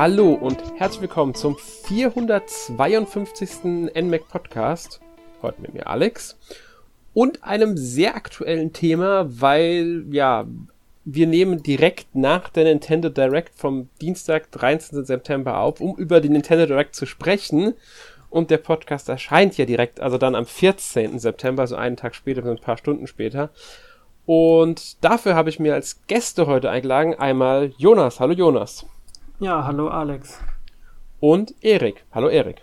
Hallo und herzlich willkommen zum 452. NMAC Podcast. Heute mit mir Alex und einem sehr aktuellen Thema, weil ja, wir nehmen direkt nach der Nintendo Direct vom Dienstag, 13. September auf, um über die Nintendo Direct zu sprechen. Und der Podcast erscheint ja direkt, also dann am 14. September, also einen Tag später, ein paar Stunden später. Und dafür habe ich mir als Gäste heute eingeladen einmal Jonas. Hallo Jonas. Ja, hallo Alex. Und Erik. Hallo Erik.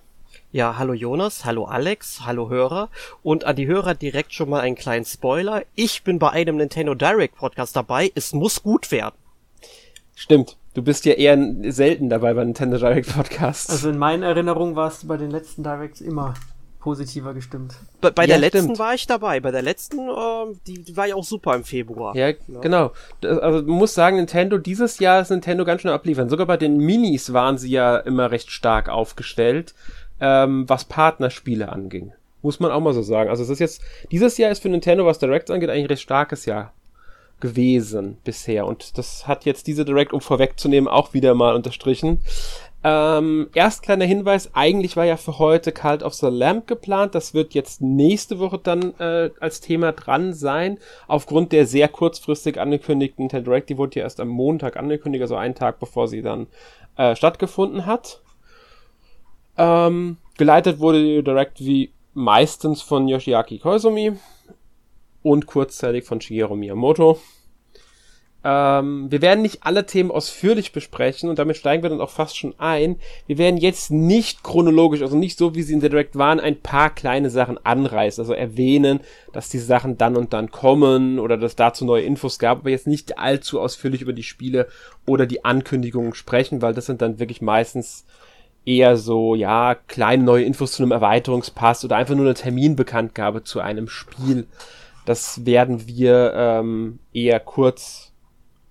Ja, hallo Jonas, hallo Alex, hallo Hörer und an die Hörer direkt schon mal einen kleinen Spoiler. Ich bin bei einem Nintendo Direct Podcast dabei. Es muss gut werden. Stimmt. Du bist ja eher selten dabei bei Nintendo Direct Podcasts. Also in meinen Erinnerungen warst du bei den letzten Directs immer positiver gestimmt. Bei, bei ja, der letzten stimmt. war ich dabei. Bei der letzten, äh, die, die, war ja auch super im Februar. Ja, ja. genau. Also man muss sagen, Nintendo, dieses Jahr ist Nintendo ganz schön abliefern. Sogar bei den Minis waren sie ja immer recht stark aufgestellt ähm, was Partnerspiele anging. Muss man auch mal so sagen. Also es ist jetzt, dieses Jahr ist für Nintendo, was Direct angeht, eigentlich ein recht starkes Jahr gewesen bisher. Und das hat jetzt diese Direct, um vorwegzunehmen, auch wieder mal unterstrichen. Ähm, erst kleiner Hinweis, eigentlich war ja für heute Cult of the Lamp geplant. Das wird jetzt nächste Woche dann äh, als Thema dran sein. Aufgrund der sehr kurzfristig angekündigten Nintendo Direct, die wurde ja erst am Montag angekündigt, also einen Tag bevor sie dann äh, stattgefunden hat. Ähm, geleitet wurde die Direct wie meistens von Yoshiaki Koizumi und kurzzeitig von Shigeru Miyamoto. Ähm, wir werden nicht alle Themen ausführlich besprechen und damit steigen wir dann auch fast schon ein. Wir werden jetzt nicht chronologisch, also nicht so wie sie in der Direct waren, ein paar kleine Sachen anreißen, also erwähnen, dass die Sachen dann und dann kommen oder dass dazu neue Infos gab, aber jetzt nicht allzu ausführlich über die Spiele oder die Ankündigungen sprechen, weil das sind dann wirklich meistens eher so, ja, kleine neue Infos zu einem Erweiterungspass oder einfach nur eine Terminbekanntgabe zu einem Spiel. Das werden wir ähm, eher kurz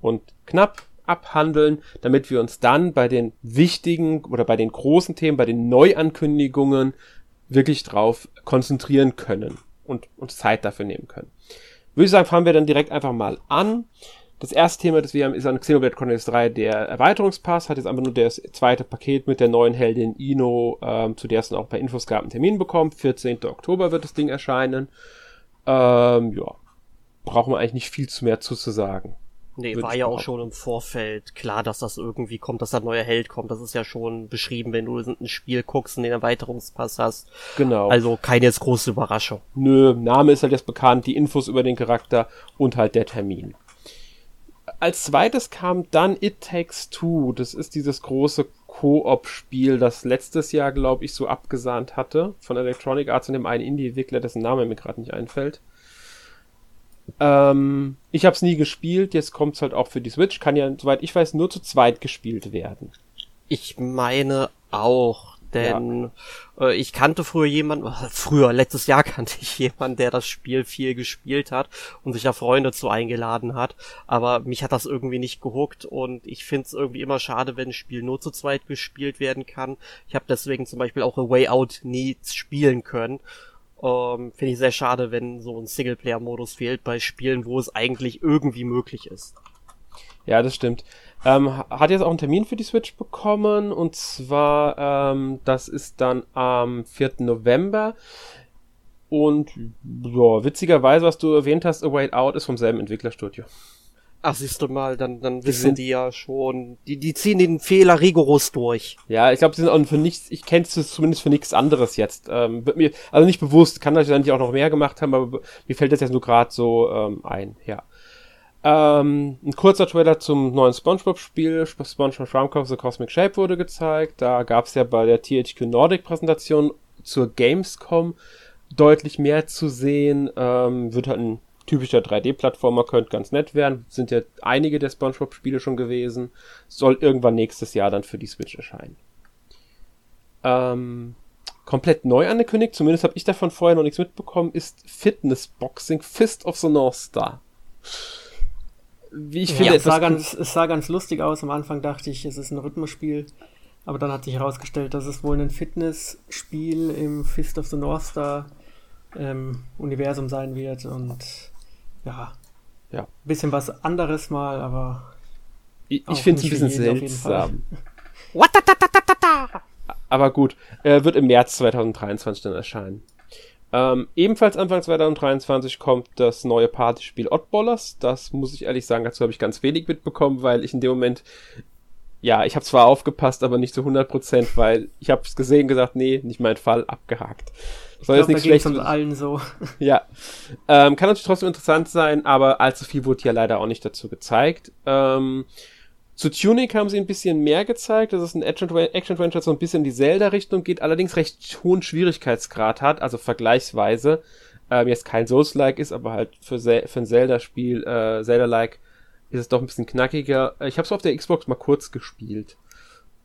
und knapp abhandeln, damit wir uns dann bei den wichtigen oder bei den großen Themen, bei den Neuankündigungen wirklich drauf konzentrieren können und uns Zeit dafür nehmen können. Würde ich sagen, fangen wir dann direkt einfach mal an. Das erste Thema, das wir haben, ist an Xenoblade Chronicles 3 der Erweiterungspass, hat jetzt einfach nur das zweite Paket mit der neuen Heldin Ino, ähm, zu der es dann auch bei Infos gab, einen Termin bekommen. 14. Oktober wird das Ding erscheinen. Ähm, ja, brauchen wir eigentlich nicht viel zu mehr zu, zu sagen. Nee, war ja auch schon im Vorfeld klar, dass das irgendwie kommt, dass der neue Held kommt. Das ist ja schon beschrieben, wenn du ein Spiel guckst und den Erweiterungspass hast. Genau. Also keine jetzt große Überraschung. Nö, Name ist halt jetzt bekannt, die Infos über den Charakter und halt der Termin als zweites kam dann It Takes Two. Das ist dieses große Koop-Spiel, das letztes Jahr, glaube ich, so abgesahnt hatte von Electronic Arts und dem einen Indie-Entwickler, dessen Name mir gerade nicht einfällt. Ähm, ich habe es nie gespielt, jetzt kommt es halt auch für die Switch. Kann ja, soweit ich weiß, nur zu zweit gespielt werden. Ich meine auch. Denn ja. äh, ich kannte früher jemanden, früher, letztes Jahr kannte ich jemanden, der das Spiel viel gespielt hat und sich da Freunde zu eingeladen hat. Aber mich hat das irgendwie nicht gehuckt und ich finde es irgendwie immer schade, wenn ein Spiel nur zu zweit gespielt werden kann. Ich habe deswegen zum Beispiel auch A Way Out nie spielen können. Ähm, finde ich sehr schade, wenn so ein Singleplayer-Modus fehlt bei Spielen, wo es eigentlich irgendwie möglich ist. Ja, das stimmt. Ähm, hat jetzt auch einen Termin für die Switch bekommen und zwar, ähm, das ist dann am 4. November. Und ja, witzigerweise, was du erwähnt hast, A Way Out ist vom selben Entwicklerstudio. Ach, siehst du mal, dann, dann die wissen die ja schon, die, die ziehen den Fehler rigoros durch. Ja, ich glaube, sie sind auch für nichts, ich kenne es zumindest für nichts anderes jetzt. Ähm, mir, also nicht bewusst, kann natürlich auch noch mehr gemacht haben, aber mir fällt das jetzt nur gerade so ähm, ein, ja. Ähm, ein kurzer Trailer zum neuen SpongeBob-Spiel, SpongeBob Schwammkopf The Cosmic Shape wurde gezeigt. Da gab es ja bei der THQ Nordic Präsentation zur Gamescom deutlich mehr zu sehen. Ähm, wird halt ein typischer 3D-Plattformer, könnte ganz nett werden. Sind ja einige der SpongeBob-Spiele schon gewesen. Soll irgendwann nächstes Jahr dann für die Switch erscheinen. Ähm, komplett neu angekündigt, zumindest habe ich davon vorher noch nichts mitbekommen, ist Fitness Boxing Fist of the North Star wie ich finde, ja, es, sah ganz, es sah ganz lustig aus. Am Anfang dachte ich, es ist ein Rhythmusspiel. Aber dann hat sich herausgestellt, dass es wohl ein Fitnessspiel im Fist of the North Star ähm, Universum sein wird. Und ja, ja, bisschen was anderes mal, aber. Ich, ich finde es ein bisschen seltsam. Aber gut, äh, wird im März 2023 dann erscheinen. Ähm, ebenfalls Anfang 2023 kommt das neue Partyspiel Oddballers. Das muss ich ehrlich sagen, dazu habe ich ganz wenig mitbekommen, weil ich in dem Moment, ja, ich habe zwar aufgepasst, aber nicht zu 100%, weil ich habe es gesehen gesagt, nee, nicht mein Fall, abgehakt. Soll jetzt nichts Schlechtes. uns allen so. Ja. Ähm, kann natürlich trotzdem interessant sein, aber allzu viel wurde ja leider auch nicht dazu gezeigt. Ähm, zu Tunic haben sie ein bisschen mehr gezeigt, dass es ein Action-Adventure so ein bisschen in die Zelda-Richtung geht, allerdings recht hohen Schwierigkeitsgrad hat, also vergleichsweise. Ähm, jetzt kein Souls-like ist, aber halt für, für ein Zelda-Spiel, äh, Zelda-like, ist es doch ein bisschen knackiger. Ich habe es auf der Xbox mal kurz gespielt.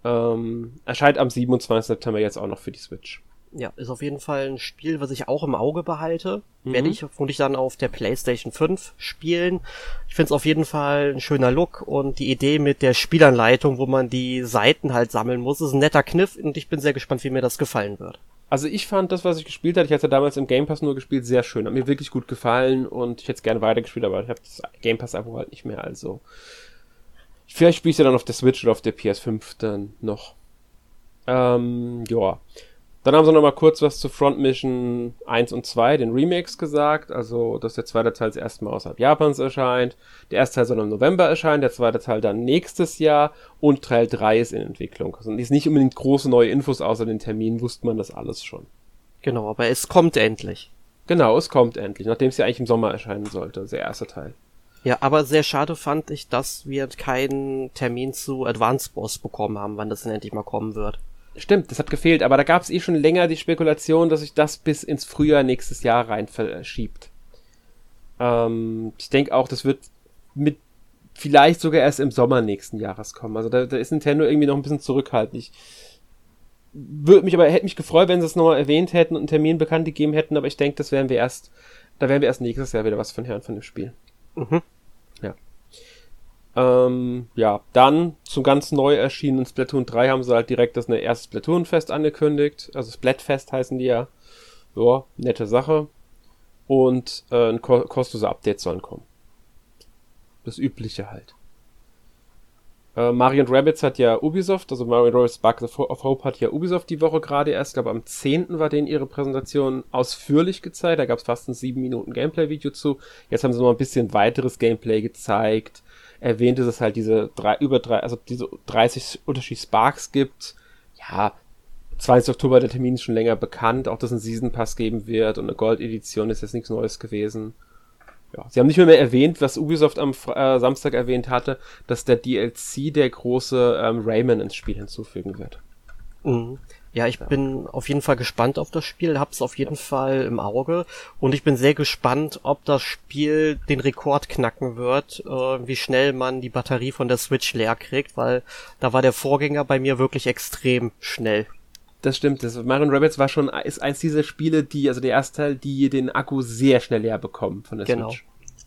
Ähm, erscheint am 27. September jetzt auch noch für die Switch. Ja, ist auf jeden Fall ein Spiel, was ich auch im Auge behalte. Mhm. Werde ich vermutlich dann auf der PlayStation 5 spielen. Ich finde es auf jeden Fall ein schöner Look und die Idee mit der Spielanleitung, wo man die Seiten halt sammeln muss, ist ein netter Kniff und ich bin sehr gespannt, wie mir das gefallen wird. Also ich fand das, was ich gespielt habe, ich hatte damals im Game Pass nur gespielt, sehr schön. Hat mir wirklich gut gefallen und ich hätte es gerne weitergespielt, aber ich habe das Game Pass Abo halt nicht mehr, also. Vielleicht spiele ich ja dann auf der Switch oder auf der PS5 dann noch. Ähm, ja. Dann haben sie noch mal kurz was zu Front Mission 1 und 2, den Remakes gesagt, also dass der zweite Teil das erste Mal außerhalb Japans erscheint. Der erste Teil soll im November erscheinen, der zweite Teil dann nächstes Jahr und Teil 3 ist in Entwicklung. Also ist nicht unbedingt große neue Infos, außer den Termin wusste man das alles schon. Genau, aber es kommt endlich. Genau, es kommt endlich, nachdem es ja eigentlich im Sommer erscheinen sollte, der erste Teil. Ja, aber sehr schade fand ich, dass wir keinen Termin zu Advanced Boss bekommen haben, wann das denn endlich mal kommen wird. Stimmt, das hat gefehlt, aber da gab es eh schon länger die Spekulation, dass sich das bis ins Frühjahr nächstes Jahr rein verschiebt. Ähm, ich denke auch, das wird mit vielleicht sogar erst im Sommer nächsten Jahres kommen. Also da, da ist Nintendo irgendwie noch ein bisschen zurückhaltend. Ich würde mich aber hätte mich gefreut, wenn sie es nochmal erwähnt hätten und einen Termin bekannt gegeben hätten, aber ich denke, das werden wir erst, da werden wir erst nächstes Jahr wieder was von hören von dem Spiel. Mhm. Ähm, ja, dann zum ganz neu erschienenen Splatoon 3 haben sie halt direkt das eine erste Splatoon-Fest angekündigt. Also Splatfest heißen die ja. Ja, nette Sache. Und äh, ein ko kostenlose Update sollen kommen. Das übliche halt. Äh, Mario Rabbits hat ja Ubisoft, also Mario Rabbits Spark of Hope hat ja Ubisoft die Woche gerade erst, glaube am 10. war denen ihre Präsentation ausführlich gezeigt. Da gab es fast ein 7 Minuten Gameplay-Video zu. Jetzt haben sie noch ein bisschen weiteres Gameplay gezeigt erwähnt, dass es halt diese drei, über drei, also diese 30 Unterschied Sparks gibt. Ja, 20. Oktober der Termin ist schon länger bekannt, auch dass es einen Season Pass geben wird und eine Gold-Edition ist jetzt nichts Neues gewesen. Ja, sie haben nicht mehr, mehr erwähnt, was Ubisoft am äh, Samstag erwähnt hatte, dass der DLC der große ähm, Rayman ins Spiel hinzufügen wird. Mhm. Ja, ich bin auf jeden Fall gespannt auf das Spiel, hab's auf jeden Fall im Auge und ich bin sehr gespannt, ob das Spiel den Rekord knacken wird, äh, wie schnell man die Batterie von der Switch leer kriegt, weil da war der Vorgänger bei mir wirklich extrem schnell. Das stimmt. Das Mario Rabbits war schon ist eins dieser Spiele, die also der erste Teil, die den Akku sehr schnell leer bekommen von der genau. Switch.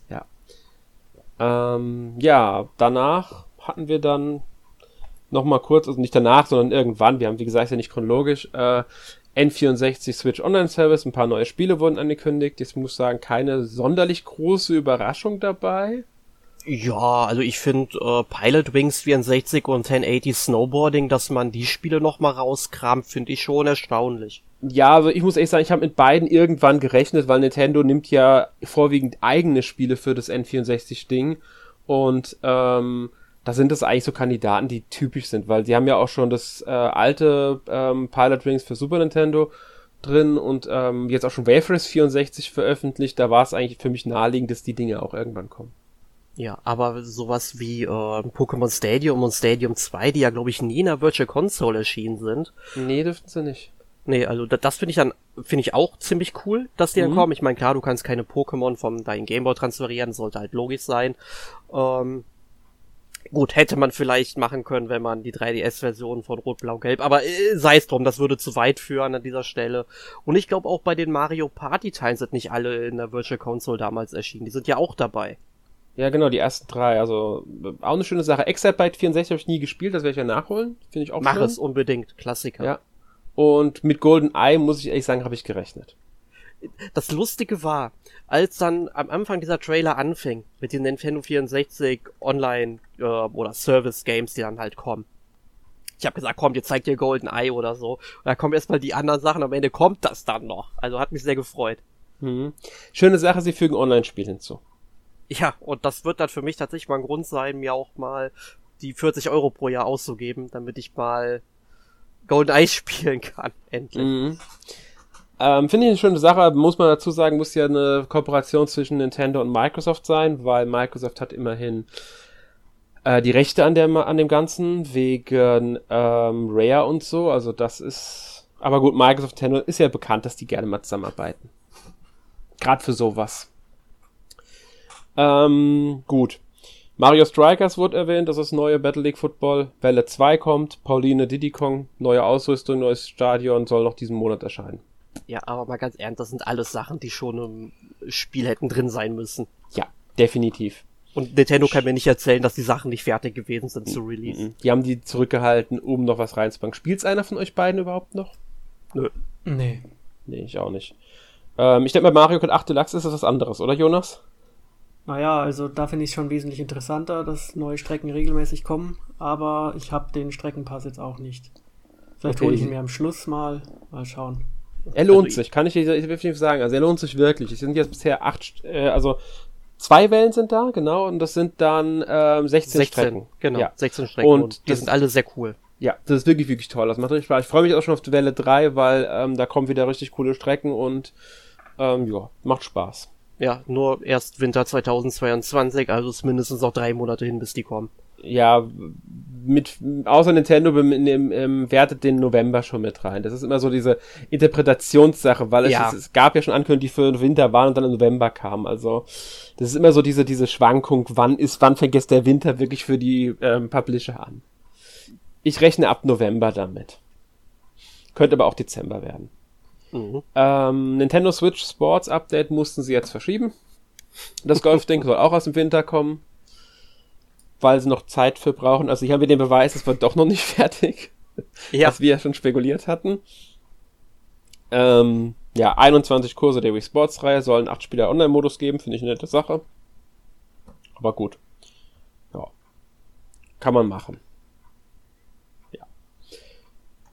Ja. Ähm, ja, danach hatten wir dann nochmal kurz, also nicht danach, sondern irgendwann, wir haben wie gesagt ja nicht chronologisch, äh, N64 Switch Online Service, ein paar neue Spiele wurden angekündigt. Jetzt muss ich sagen, keine sonderlich große Überraschung dabei. Ja, also ich finde äh, Pilot Wings 64 und 1080 Snowboarding, dass man die Spiele nochmal rauskramt, finde ich schon erstaunlich. Ja, also ich muss ehrlich sagen, ich habe mit beiden irgendwann gerechnet, weil Nintendo nimmt ja vorwiegend eigene Spiele für das N64-Ding und ähm, da sind es eigentlich so Kandidaten, die typisch sind, weil sie haben ja auch schon das äh, alte ähm, Pilot Rings für Super Nintendo drin und ähm, jetzt auch schon Race 64 veröffentlicht. Da war es eigentlich für mich naheliegend, dass die Dinge auch irgendwann kommen. Ja, aber sowas wie äh, Pokémon Stadium und Stadium 2, die ja glaube ich nie in der Virtual Console erschienen sind. Nee, dürften sie nicht. Nee, also das, das finde ich dann finde ich auch ziemlich cool, dass die mhm. dann kommen. Ich meine, klar, du kannst keine Pokémon vom deinem Gameboy transferieren, sollte halt logisch sein. Ähm, Gut, hätte man vielleicht machen können, wenn man die 3DS-Version von Rot, Blau, Gelb, aber äh, sei es drum, das würde zu weit führen an dieser Stelle. Und ich glaube auch bei den Mario Party-Teilen sind nicht alle in der Virtual Console damals erschienen. Die sind ja auch dabei. Ja, genau, die ersten drei. Also auch eine schöne Sache. Exabyte 64 habe ich nie gespielt, das werde ich ja nachholen. Finde ich auch Mach schön. es unbedingt, Klassiker. Ja. Und mit Golden Eye, muss ich ehrlich sagen, habe ich gerechnet das Lustige war, als dann am Anfang dieser Trailer anfing, mit den Nintendo 64 Online äh, oder Service Games, die dann halt kommen, ich habe gesagt, komm, jetzt zeigt dir Golden Eye oder so. Und da kommen erstmal die anderen Sachen, am Ende kommt das dann noch. Also hat mich sehr gefreut. Mhm. Schöne Sache, sie fügen Online-Spiel hinzu. Ja, und das wird dann für mich tatsächlich mal ein Grund sein, mir auch mal die 40 Euro pro Jahr auszugeben, damit ich mal Golden Eye spielen kann, endlich. Mhm. Ähm, Finde ich eine schöne Sache, muss man dazu sagen, muss ja eine Kooperation zwischen Nintendo und Microsoft sein, weil Microsoft hat immerhin äh, die Rechte an, der, an dem Ganzen, wegen ähm, Rare und so, also das ist, aber gut, Microsoft Nintendo ist ja bekannt, dass die gerne mal zusammenarbeiten. Gerade für sowas. Ähm, gut. Mario Strikers wurde erwähnt, das ist neue Battle League Football. Welle 2 kommt, Pauline Diddy Kong, neue Ausrüstung, neues Stadion, soll noch diesen Monat erscheinen. Ja, aber mal ganz ernst, das sind alles Sachen, die schon im Spiel hätten drin sein müssen. Ja, definitiv. Und Nintendo kann mir nicht erzählen, dass die Sachen nicht fertig gewesen sind zu Release. Die haben die zurückgehalten, um noch was reinzupacken. Spielt's einer von euch beiden überhaupt noch? Nö. Nee. Nee, ich auch nicht. Ähm, ich denke mal, Mario Kart 8 Deluxe ist das was anderes, oder Jonas? Naja, also da finde ich es schon wesentlich interessanter, dass neue Strecken regelmäßig kommen, aber ich habe den Streckenpass jetzt auch nicht. Vielleicht okay. hole ich ihn mir am Schluss mal. Mal schauen. Er lohnt also sich, kann ich, definitiv sagen. Also er lohnt sich wirklich. Es sind jetzt bisher acht, äh, also zwei Wellen sind da, genau, und das sind dann ähm, 16, 16 Strecken. Genau, ja. 16 Strecken. Und, und die sind alle sehr cool. Ja, das ist wirklich, wirklich toll. Das macht richtig Spaß. Ich freue mich auch schon auf die Welle 3, weil ähm, da kommen wieder richtig coole Strecken und ähm, ja, macht Spaß. Ja, nur erst Winter 2022, also ist mindestens noch drei Monate hin, bis die kommen. Ja, mit, außer Nintendo im, im, wertet den November schon mit rein. Das ist immer so diese Interpretationssache, weil es, ja. es, es gab ja schon Ankündigungen, die für Winter waren und dann im November kamen. Also, das ist immer so diese, diese Schwankung, wann ist, wann fängt jetzt der Winter wirklich für die ähm, Publisher an. Ich rechne ab November damit. Könnte aber auch Dezember werden. Mhm. Ähm, Nintendo Switch Sports Update mussten sie jetzt verschieben. Das Golfding soll auch aus dem Winter kommen, weil sie noch Zeit für brauchen. Also hier haben wir den Beweis, es wird doch noch nicht fertig, ja. was wir ja schon spekuliert hatten. Ähm, ja, 21 Kurse der Wii Sports Reihe sollen 8 Spieler Online-Modus geben, finde ich eine nette Sache. Aber gut. Ja. Kann man machen.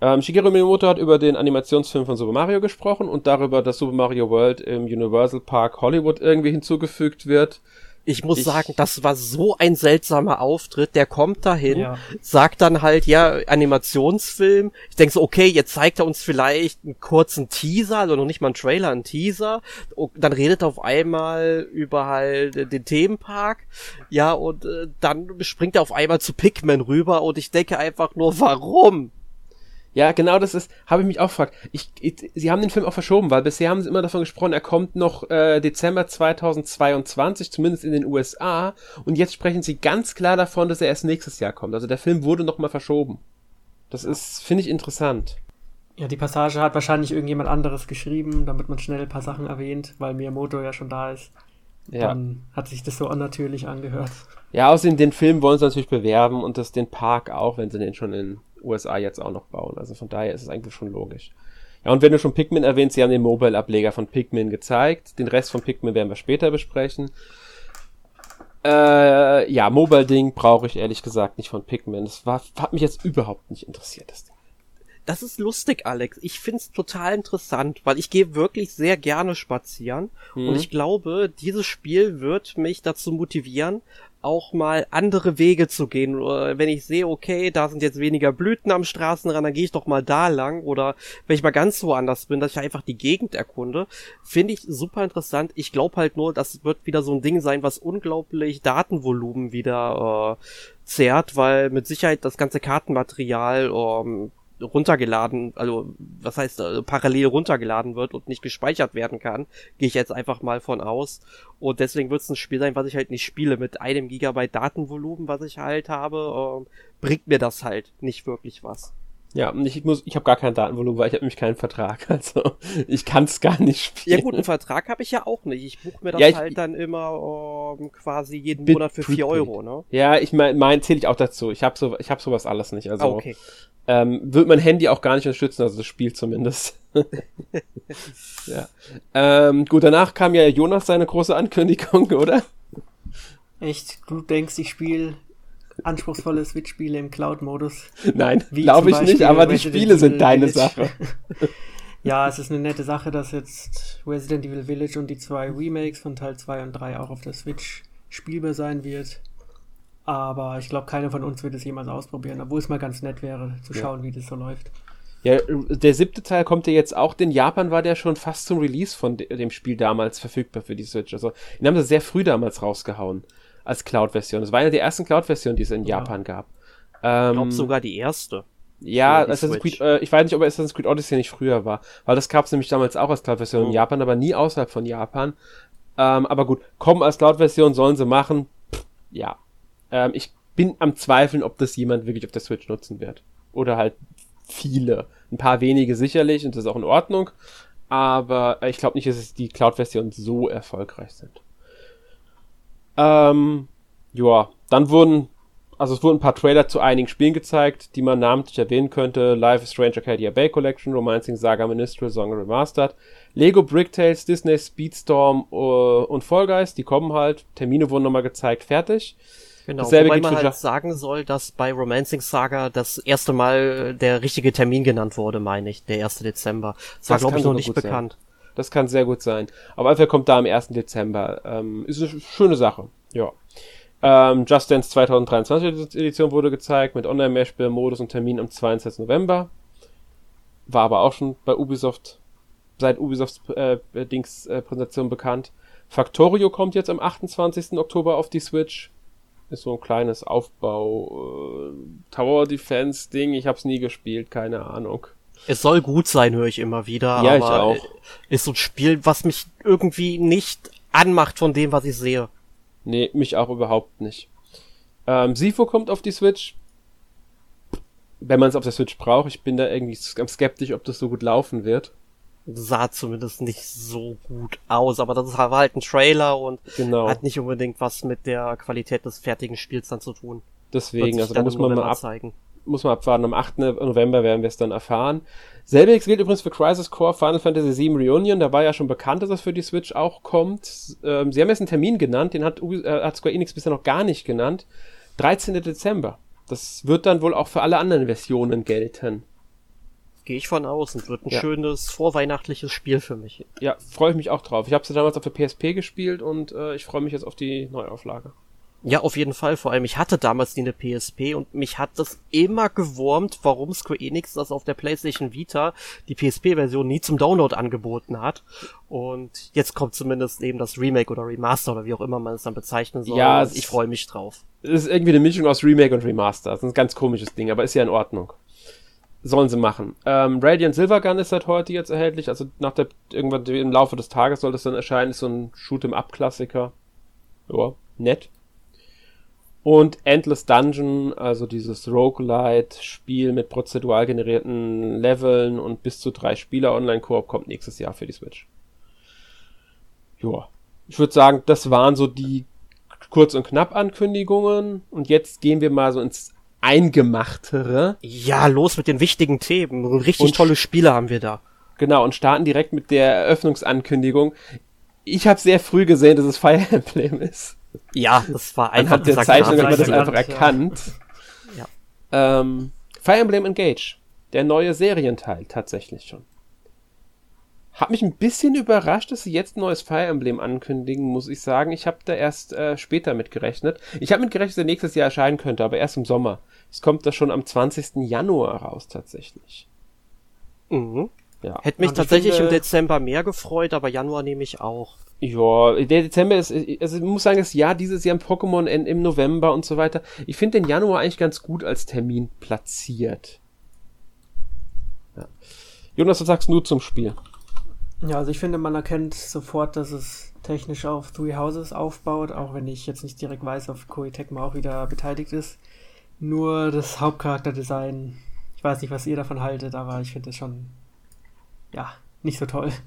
Ähm, Shigeru Miyamoto hat über den Animationsfilm von Super Mario gesprochen und darüber, dass Super Mario World im Universal Park Hollywood irgendwie hinzugefügt wird. Ich muss ich, sagen, das war so ein seltsamer Auftritt. Der kommt dahin, ja. sagt dann halt, ja, Animationsfilm. Ich denke so, okay, jetzt zeigt er uns vielleicht einen kurzen Teaser, also noch nicht mal einen Trailer, einen Teaser. Und dann redet er auf einmal über halt den Themenpark. Ja, und äh, dann springt er auf einmal zu Pikmin rüber und ich denke einfach nur, warum? Ja, genau das ist, habe ich mich auch gefragt. Ich, ich, sie haben den Film auch verschoben, weil bisher haben sie immer davon gesprochen, er kommt noch äh, Dezember 2022, zumindest in den USA. Und jetzt sprechen sie ganz klar davon, dass er erst nächstes Jahr kommt. Also der Film wurde nochmal verschoben. Das ist, finde ich, interessant. Ja, die Passage hat wahrscheinlich irgendjemand anderes geschrieben, damit man schnell ein paar Sachen erwähnt, weil Miyamoto ja schon da ist. Ja. Dann hat sich das so unnatürlich angehört. Ja, außerdem den Film wollen sie natürlich bewerben und das den Park auch, wenn sie den schon in USA jetzt auch noch bauen. Also von daher ist es eigentlich schon logisch. Ja, und wenn du schon Pikmin erwähnst, sie haben den Mobile-Ableger von Pikmin gezeigt. Den Rest von Pikmin werden wir später besprechen. Äh, ja, Mobile-Ding brauche ich ehrlich gesagt nicht von Pikmin. Das war, hat mich jetzt überhaupt nicht interessiert, das Ding. Das ist lustig, Alex. Ich find's total interessant, weil ich gehe wirklich sehr gerne spazieren. Mhm. Und ich glaube, dieses Spiel wird mich dazu motivieren, auch mal andere Wege zu gehen. Wenn ich sehe, okay, da sind jetzt weniger Blüten am Straßenrand, dann gehe ich doch mal da lang. Oder wenn ich mal ganz woanders bin, dass ich einfach die Gegend erkunde, finde ich super interessant. Ich glaube halt nur, das wird wieder so ein Ding sein, was unglaublich Datenvolumen wieder äh, zehrt, weil mit Sicherheit das ganze Kartenmaterial ähm, runtergeladen, also was heißt äh, parallel runtergeladen wird und nicht gespeichert werden kann, gehe ich jetzt einfach mal von aus. Und deswegen wird es ein Spiel sein, was ich halt nicht spiele. Mit einem Gigabyte Datenvolumen, was ich halt habe, äh, bringt mir das halt nicht wirklich was. Ja, und ich muss, ich habe gar kein Datenvolumen, weil ich habe nämlich keinen Vertrag. Also ich kann es gar nicht spielen. Ja gut, einen Vertrag habe ich ja auch nicht. Ich buche mir das ja, ich, halt dann immer ähm, quasi jeden Monat für vier Euro, ne? Ja, ich mein, mein zähle ich auch dazu. Ich habe so, ich habe sowas alles nicht. Also ah, okay. ähm, wird mein Handy auch gar nicht unterstützen, also das Spiel zumindest. ja. Ähm, gut, danach kam ja Jonas seine große Ankündigung, oder? Echt? Du denkst, ich spiele anspruchsvolle Switch-Spiele im Cloud-Modus. Nein, glaube ich nicht, aber die Spiele sind deine Sache. ja, es ist eine nette Sache, dass jetzt Resident Evil Village und die zwei Remakes von Teil 2 und 3 auch auf der Switch spielbar sein wird. Aber ich glaube, keiner von uns wird es jemals ausprobieren, obwohl es mal ganz nett wäre, zu schauen, ja. wie das so läuft. Ja, der siebte Teil kommt ja jetzt auch. In Japan war der schon fast zum Release von dem Spiel damals verfügbar für die Switch. Also, den haben sie sehr früh damals rausgehauen als Cloud-Version. Das war eine der ersten Cloud-Versionen, die es in ja. Japan gab. Ähm, ich glaube sogar die erste. Ja, Assassin's Creed, äh, ich weiß nicht, ob Assassin's Creed Odyssey nicht früher war, weil das gab es nämlich damals auch als Cloud-Version oh. in Japan, aber nie außerhalb von Japan. Ähm, aber gut, kommen als Cloud-Version, sollen sie machen. Pff, ja. Ähm, ich bin am Zweifeln, ob das jemand wirklich auf der Switch nutzen wird. Oder halt viele. Ein paar wenige sicherlich und das ist auch in Ordnung. Aber ich glaube nicht, dass die Cloud-Versionen so erfolgreich sind. Ähm, ja, dann wurden, also es wurden ein paar Trailer zu einigen Spielen gezeigt, die man namentlich erwähnen könnte. Life is Strange Arcadia Bay Collection, Romancing Saga Ministry, Song Remastered, Lego Bricktales, Disney Speedstorm uh, und Fall Guys, die kommen halt. Termine wurden nochmal gezeigt, fertig. Genau, Dasselbe wobei man halt sagen soll, dass bei Romancing Saga das erste Mal der richtige Termin genannt wurde, meine ich, der 1. Dezember. Das, das war, glaube ich, noch nicht bekannt. Sein. Das kann sehr gut sein. Aber einfach kommt da am 1. Dezember. Ähm, ist eine schöne Sache. Ja. Ähm, Just Dance 2023 Edition wurde gezeigt mit Online-Mehrspiel, Modus und Termin am 22. November. War aber auch schon bei Ubisoft, seit Ubisofts äh, Dings äh, Präsentation bekannt. Factorio kommt jetzt am 28. Oktober auf die Switch. Ist so ein kleines Aufbau, äh. Ich hab's nie gespielt, keine Ahnung. Es soll gut sein, höre ich immer wieder. Ja, ich auch. Ist so ein Spiel, was mich irgendwie nicht anmacht von dem, was ich sehe. Nee, mich auch überhaupt nicht. Ähm, Sifo kommt auf die Switch. Wenn man es auf der Switch braucht, ich bin da irgendwie skeptisch, ob das so gut laufen wird sah zumindest nicht so gut aus, aber das war halt ein Trailer und genau. hat nicht unbedingt was mit der Qualität des fertigen Spiels dann zu tun. Deswegen, also da muss man mal ab, zeigen. Muss man abwarten. Am 8. November werden wir es dann erfahren. Selbiges gilt übrigens für Crisis Core Final Fantasy VII Reunion. Da war ja schon bekannt, dass das für die Switch auch kommt. Ähm, sie haben jetzt einen Termin genannt, den hat, äh, hat Square Enix bisher noch gar nicht genannt. 13. Dezember. Das wird dann wohl auch für alle anderen Versionen gelten. Gehe ich von aus und wird ein ja. schönes vorweihnachtliches Spiel für mich. Ja, freue ich mich auch drauf. Ich habe sie damals auf der PSP gespielt und äh, ich freue mich jetzt auf die Neuauflage. Ja, auf jeden Fall. Vor allem, ich hatte damals die eine PSP und mich hat das immer gewurmt, warum Square Enix das auf der PlayStation Vita, die PSP-Version, nie zum Download angeboten hat. Und jetzt kommt zumindest eben das Remake oder Remaster oder wie auch immer man es dann bezeichnen soll. Ja, ich freue mich drauf. Es ist irgendwie eine Mischung aus Remake und Remaster. Das ist ein ganz komisches Ding, aber ist ja in Ordnung. Sollen sie machen. Ähm, Radiant Silvergun ist seit heute jetzt erhältlich, also nach der, irgendwann im Laufe des Tages soll das dann erscheinen, ist so ein Shoot'em-up-Klassiker. Ja, nett. Und Endless Dungeon, also dieses Roguelite-Spiel mit prozedural generierten Leveln und bis zu drei Spieler Online-Koop kommt nächstes Jahr für die Switch. Ja. Ich würde sagen, das waren so die kurz und knapp Ankündigungen. Und jetzt gehen wir mal so ins Eingemachtere. Ja, los mit den wichtigen Themen. Richtig und tolle Spiele haben wir da. Genau, und starten direkt mit der Eröffnungsankündigung. Ich habe sehr früh gesehen, dass es Fire Emblem ist. Ja, das war einfach Anhand der Zeichnung hat man das einfach erkannt. Ja. Ähm, Fire Emblem Engage. Der neue Serienteil tatsächlich schon. Hat mich ein bisschen überrascht, dass sie jetzt ein neues Fire Emblem ankündigen, muss ich sagen. Ich habe da erst äh, später mit gerechnet. Ich habe mit gerechnet, dass er nächstes Jahr erscheinen könnte, aber erst im Sommer. Es kommt da schon am 20. Januar raus, tatsächlich. Mhm. Ja. Hätte mich also tatsächlich finde, im Dezember mehr gefreut, aber Januar nehme ich auch. Ja, der Dezember ist, also ich muss sagen, das Jahr dieses Jahr im Pokémon im November und so weiter. Ich finde den Januar eigentlich ganz gut als Termin platziert. Ja. Jonas, was sagst du zum Spiel? Ja, also ich finde, man erkennt sofort, dass es technisch auf Three Houses aufbaut, auch wenn ich jetzt nicht direkt weiß, ob Koei Tecmo auch wieder beteiligt ist. Nur das Hauptcharakterdesign, ich weiß nicht, was ihr davon haltet, aber ich finde es schon, ja, nicht so toll.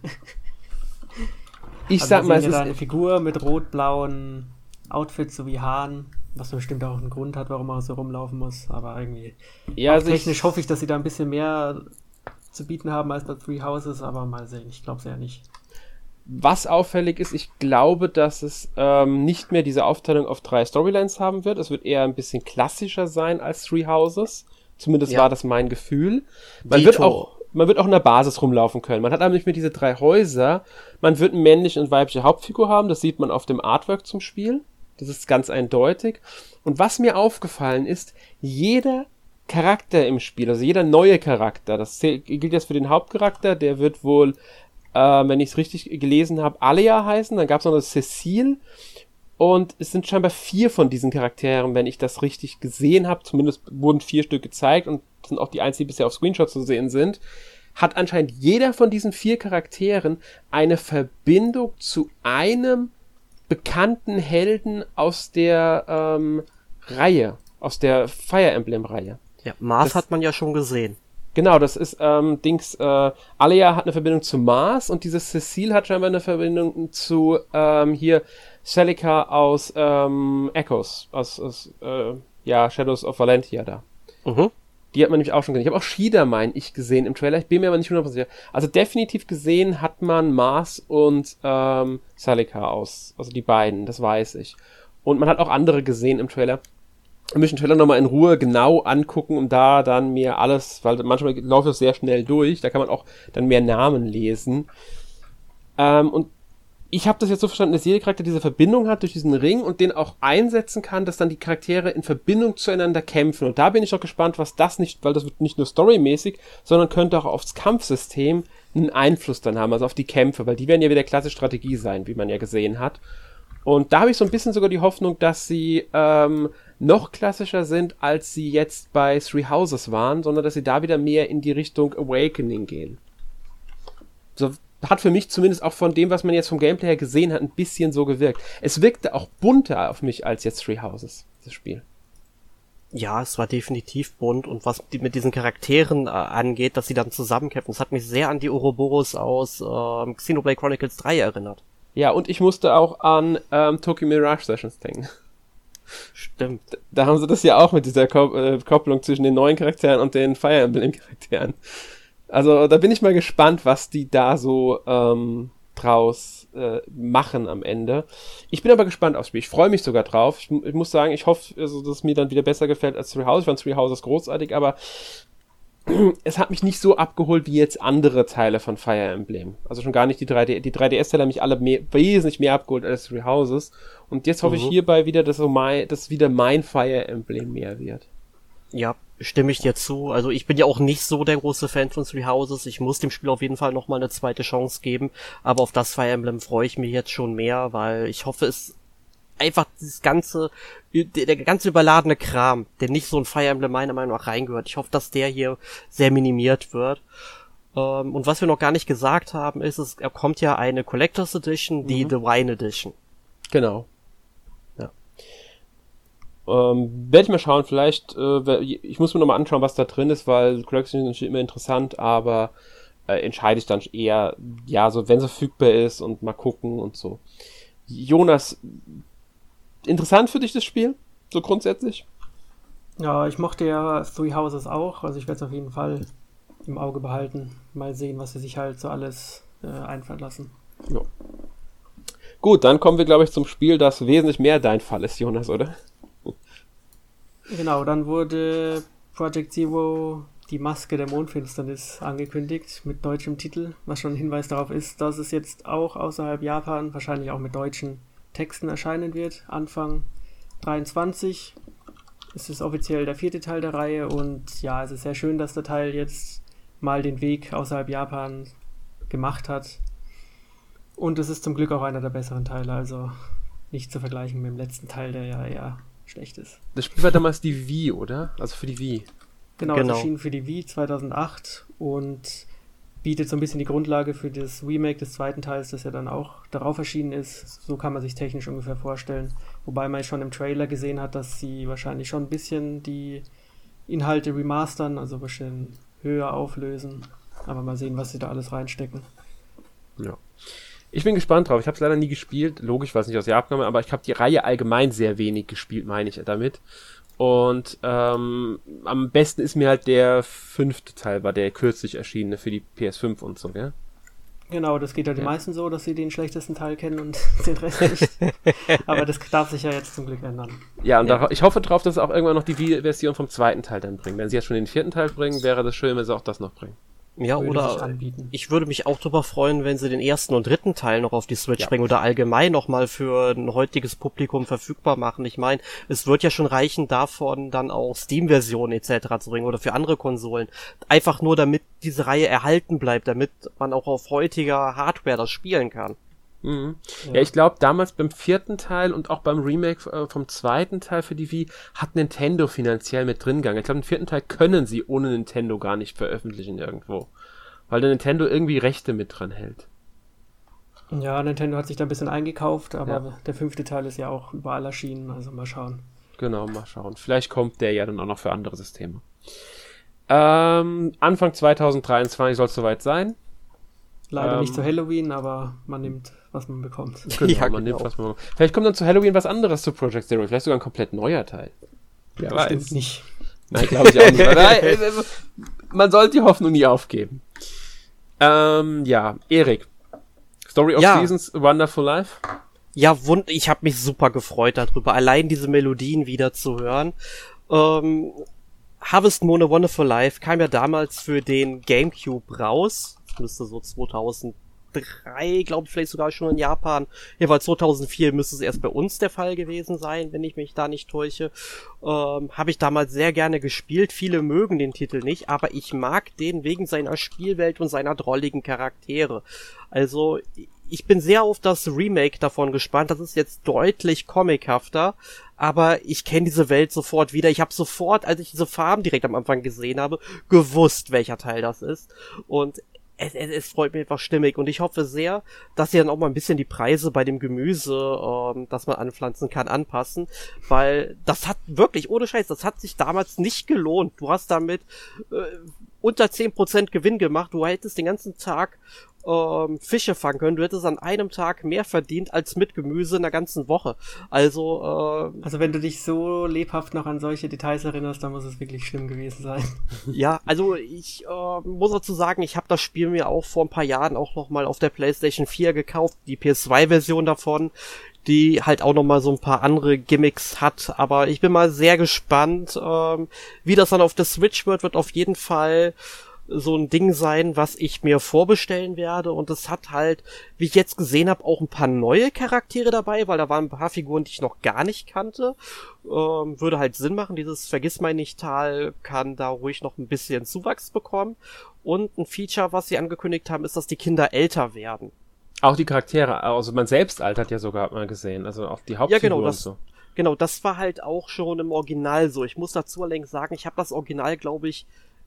Ich also sag mal, es ist eine Figur mit rot-blauen Outfits sowie Haaren, was bestimmt auch einen Grund hat, warum er so rumlaufen muss, aber irgendwie. Ja, also technisch ich, hoffe ich, dass sie da ein bisschen mehr zu bieten haben als bei Three Houses, aber mal sehen, ich glaube es ja nicht. Was auffällig ist, ich glaube, dass es ähm, nicht mehr diese Aufteilung auf drei Storylines haben wird. Es wird eher ein bisschen klassischer sein als Three Houses. Zumindest ja. war das mein Gefühl. Man Dito. wird auch man wird auch in der Basis rumlaufen können. Man hat aber nicht mehr diese drei Häuser. Man wird eine männliche und weibliche Hauptfigur haben. Das sieht man auf dem Artwork zum Spiel. Das ist ganz eindeutig. Und was mir aufgefallen ist, jeder Charakter im Spiel, also jeder neue Charakter, das gilt jetzt für den Hauptcharakter, der wird wohl, äh, wenn ich es richtig gelesen habe, Alia heißen. Dann gab es noch eine Cecile. Und es sind scheinbar vier von diesen Charakteren, wenn ich das richtig gesehen habe. Zumindest wurden vier Stück gezeigt und sind auch die einzigen, die bisher auf Screenshots zu sehen sind. Hat anscheinend jeder von diesen vier Charakteren eine Verbindung zu einem bekannten Helden aus der ähm, Reihe, aus der Fire Emblem Reihe. Ja, Mars das, hat man ja schon gesehen. Genau, das ist ähm, Dings. Äh, Alia hat eine Verbindung zu Mars und dieses Cecile hat scheinbar eine Verbindung zu ähm, hier Celica aus ähm, Echoes, aus, aus äh, ja Shadows of Valentia da. Mhm. Die hat man nämlich auch schon gesehen. Ich habe auch Shida, meine ich, gesehen im Trailer. Ich bin mir aber nicht 100% sicher. Also definitiv gesehen hat man Mars und ähm, Celica aus. Also die beiden, das weiß ich. Und man hat auch andere gesehen im Trailer. Ich möchte den Trailer nochmal in Ruhe genau angucken, um da dann mir alles, weil manchmal läuft es sehr schnell durch, da kann man auch dann mehr Namen lesen. Ähm, und ich habe das jetzt so verstanden, dass jeder Charakter diese Verbindung hat durch diesen Ring und den auch einsetzen kann, dass dann die Charaktere in Verbindung zueinander kämpfen. Und da bin ich auch gespannt, was das nicht, weil das wird nicht nur storymäßig, sondern könnte auch aufs Kampfsystem einen Einfluss dann haben, also auf die Kämpfe, weil die werden ja wieder klasse Strategie sein, wie man ja gesehen hat. Und da habe ich so ein bisschen sogar die Hoffnung, dass sie ähm, noch klassischer sind, als sie jetzt bei Three Houses waren, sondern dass sie da wieder mehr in die Richtung Awakening gehen. So, hat für mich zumindest auch von dem, was man jetzt vom Gameplay her gesehen hat, ein bisschen so gewirkt. Es wirkte auch bunter auf mich als jetzt Three Houses, das Spiel. Ja, es war definitiv bunt und was die, mit diesen Charakteren äh, angeht, dass sie dann zusammenkämpfen, das hat mich sehr an die Ouroboros aus äh, Xenoblade Chronicles 3 erinnert. Ja, und ich musste auch an ähm, Tokyo Mirage Sessions denken. Stimmt. Da haben sie das ja auch mit dieser Ko äh, Kopplung zwischen den neuen Charakteren und den Fire Emblem Charakteren. Also da bin ich mal gespannt, was die da so ähm, draus äh, machen am Ende. Ich bin aber gespannt aufs Spiel. Ich freue mich sogar drauf. Ich, ich, muss sagen, ich hoffe, also, dass es mir dann wieder besser gefällt als Three Houses. Ich fand Three Houses großartig, aber es hat mich nicht so abgeholt wie jetzt andere Teile von Fire Emblem. Also schon gar nicht die 3D, die 3DS-Teile haben mich alle mehr, wesentlich mehr abgeholt als Three Houses. Und jetzt hoffe mhm. ich hierbei wieder, dass so mein, dass wieder mein Fire Emblem mehr wird. Ja, stimme ich dir zu. Also ich bin ja auch nicht so der große Fan von Three Houses. Ich muss dem Spiel auf jeden Fall nochmal eine zweite Chance geben. Aber auf das Fire Emblem freue ich mich jetzt schon mehr, weil ich hoffe, es einfach dieses ganze, der ganze überladene Kram, der nicht so ein Fire Emblem meiner Meinung nach reingehört. Ich hoffe, dass der hier sehr minimiert wird. Ähm, und was wir noch gar nicht gesagt haben, ist, es kommt ja eine Collectors Edition, die mhm. The Wine Edition. Genau. Ähm, Werde ich mal schauen, vielleicht, äh, ich muss mir nochmal anschauen, was da drin ist, weil Collection ist immer interessant, aber äh, entscheide ich dann eher, ja, so wenn es verfügbar ist und mal gucken und so. Jonas, interessant für dich das Spiel? So grundsätzlich? Ja, ich mochte ja Three Houses auch, also ich werde es auf jeden Fall im Auge behalten. Mal sehen, was sie sich halt so alles äh, einfallen lassen. Ja. Gut, dann kommen wir, glaube ich, zum Spiel, das wesentlich mehr dein Fall ist, Jonas, oder? Genau, dann wurde Project Zero die Maske der Mondfinsternis angekündigt mit deutschem Titel, was schon ein Hinweis darauf ist, dass es jetzt auch außerhalb Japan wahrscheinlich auch mit deutschen Texten erscheinen wird. Anfang 23 es ist offiziell der vierte Teil der Reihe und ja, es ist sehr schön, dass der Teil jetzt mal den Weg außerhalb Japan gemacht hat. Und es ist zum Glück auch einer der besseren Teile, also nicht zu vergleichen mit dem letzten Teil, der ja eher schlecht ist. Das Spiel war damals die Wii, oder? Also für die Wii. Genau, genau. es erschien für die Wii 2008 und bietet so ein bisschen die Grundlage für das Remake des zweiten Teils, das ja dann auch darauf erschienen ist. So kann man sich technisch ungefähr vorstellen. Wobei man schon im Trailer gesehen hat, dass sie wahrscheinlich schon ein bisschen die Inhalte remastern, also ein bisschen höher auflösen. Aber mal sehen, was sie da alles reinstecken. Ja. Ich bin gespannt drauf. Ich habe es leider nie gespielt. Logisch, weil es nicht aus Japan kam, aber ich habe die Reihe allgemein sehr wenig gespielt, meine ich damit. Und ähm, am besten ist mir halt der fünfte Teil, war der kürzlich erschienene für die PS5 und so, gell? Genau, das geht ja den ja. meisten so, dass sie den schlechtesten Teil kennen und den Rest nicht. Aber das darf sich ja jetzt zum Glück ändern. Ja, und ja. ich hoffe drauf, dass sie auch irgendwann noch die Wii-Version vom zweiten Teil dann bringen. Wenn sie jetzt schon den vierten Teil bringen, wäre das schön, wenn sie auch das noch bringen. Ja, oder ich würde mich auch darüber freuen, wenn sie den ersten und dritten Teil noch auf die Switch ja. bringen oder allgemein nochmal für ein heutiges Publikum verfügbar machen. Ich meine, es wird ja schon reichen davon, dann auch Steam-Versionen etc. zu bringen oder für andere Konsolen. Einfach nur, damit diese Reihe erhalten bleibt, damit man auch auf heutiger Hardware das spielen kann. Mhm. Ja. ja. ich glaube, damals beim vierten Teil und auch beim Remake äh, vom zweiten Teil für die Wii hat Nintendo finanziell mit drin gegangen. Ich glaube, den vierten Teil können sie ohne Nintendo gar nicht veröffentlichen irgendwo. Weil der Nintendo irgendwie Rechte mit dran hält. Ja, Nintendo hat sich da ein bisschen eingekauft, aber ja. der fünfte Teil ist ja auch überall erschienen, also mal schauen. Genau, mal schauen. Vielleicht kommt der ja dann auch noch für andere Systeme. Ähm, Anfang 2023 soll es soweit sein. Leider ähm, nicht zu Halloween, aber man nimmt was man bekommt. Genau, ja, man genau. nimmt, was man bekommt. Vielleicht kommt dann zu Halloween was anderes zu Project Zero. Vielleicht sogar ein komplett neuer Teil. Ja, weiß. Stimmt nicht. Nein, glaube ich auch nicht. Nein, man sollte die Hoffnung nie aufgeben. Ähm, ja, Erik. Story of ja. Seasons, Wonderful Life. Ja, wund ich habe mich super gefreut darüber, allein diese Melodien wieder zu hören. Ähm, Harvest Moon A Wonderful Life kam ja damals für den GameCube raus. Das müsste so 2000 2003, glaube ich, vielleicht sogar schon in Japan. Jeweils 2004 müsste es erst bei uns der Fall gewesen sein, wenn ich mich da nicht täusche. Ähm, Habe ich damals sehr gerne gespielt. Viele mögen den Titel nicht, aber ich mag den wegen seiner Spielwelt und seiner drolligen Charaktere. Also ich bin sehr auf das Remake davon gespannt. Das ist jetzt deutlich comichafter, aber ich kenne diese Welt sofort wieder. Ich habe sofort, als ich diese Farben direkt am Anfang gesehen habe, gewusst, welcher Teil das ist. Und es, es, es freut mich einfach stimmig. Und ich hoffe sehr, dass sie dann auch mal ein bisschen die Preise bei dem Gemüse, ähm, das man anpflanzen kann, anpassen, weil das hat wirklich, ohne Scheiß, das hat sich damals nicht gelohnt. Du hast damit äh, unter zehn Prozent Gewinn gemacht, du hättest den ganzen Tag ähm, Fische fangen können. Du hättest an einem Tag mehr verdient als mit Gemüse in der ganzen Woche. Also, äh, also wenn du dich so lebhaft noch an solche Details erinnerst, dann muss es wirklich schlimm gewesen sein. Ja, also ich äh, muss dazu sagen, ich habe das Spiel mir auch vor ein paar Jahren auch noch mal auf der PlayStation 4 gekauft, die PS2-Version davon die halt auch noch mal so ein paar andere Gimmicks hat. Aber ich bin mal sehr gespannt, ähm, wie das dann auf der Switch wird. Wird auf jeden Fall so ein Ding sein, was ich mir vorbestellen werde. Und es hat halt, wie ich jetzt gesehen habe, auch ein paar neue Charaktere dabei, weil da waren ein paar Figuren, die ich noch gar nicht kannte. Ähm, würde halt Sinn machen. Dieses Vergiss mein nicht Tal kann da ruhig noch ein bisschen Zuwachs bekommen. Und ein Feature, was sie angekündigt haben, ist, dass die Kinder älter werden. Auch die Charaktere, also man selbst altert ja sogar, hat man gesehen. Also auch die Hauptfiguren ja, genau, das, so. Genau, das war halt auch schon im Original so. Ich muss dazu allerdings sagen, ich habe das Original, glaube ich,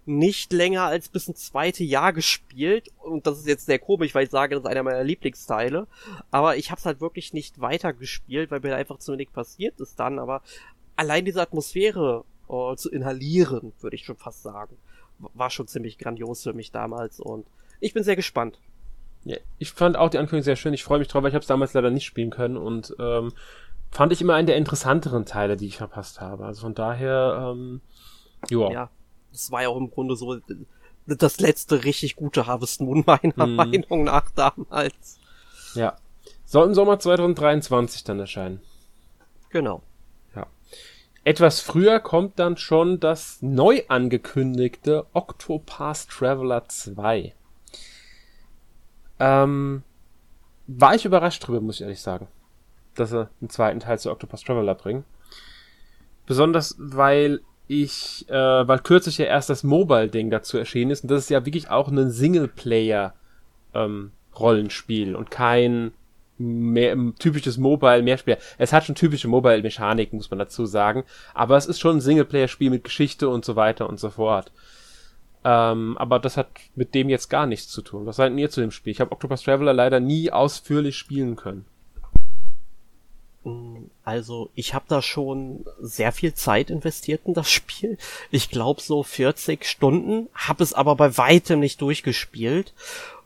nicht länger als bis ein zweite Jahr gespielt. Und das ist jetzt sehr komisch, weil ich sage, das ist einer meiner Lieblingsteile. Aber ich habe es halt wirklich nicht weiter gespielt, weil mir einfach zu wenig passiert ist dann. Aber allein diese Atmosphäre uh, zu inhalieren, würde ich schon fast sagen, war schon ziemlich grandios für mich damals. Und ich bin sehr gespannt. Ja, ich fand auch die Ankündigung sehr schön. Ich freue mich drauf, weil ich habe es damals leider nicht spielen können und ähm, fand ich immer einen der interessanteren Teile, die ich verpasst habe. Also von daher, ähm, joa. ja, das war ja auch im Grunde so das letzte richtig gute Harvest Moon meiner mhm. Meinung nach damals. Ja. Soll im Sommer 2023 dann erscheinen. Genau. Ja. Etwas früher kommt dann schon das neu angekündigte Octopath Traveler 2. Ähm, war ich überrascht drüber, muss ich ehrlich sagen, dass sie einen zweiten Teil zu Octopus Traveler bringen. Besonders, weil ich, äh, weil kürzlich ja erst das Mobile-Ding dazu erschienen ist und das ist ja wirklich auch ein Singleplayer ähm, und kein mehr, typisches Mobile Mehrspieler. Es hat schon typische Mobile Mechaniken, muss man dazu sagen, aber es ist schon ein Singleplayer Spiel mit Geschichte und so weiter und so fort. Ähm, aber das hat mit dem jetzt gar nichts zu tun. Was seid ihr zu dem Spiel? Ich habe Octopus Traveler leider nie ausführlich spielen können. Also ich habe da schon sehr viel Zeit investiert in das Spiel. Ich glaube so 40 Stunden, habe es aber bei weitem nicht durchgespielt.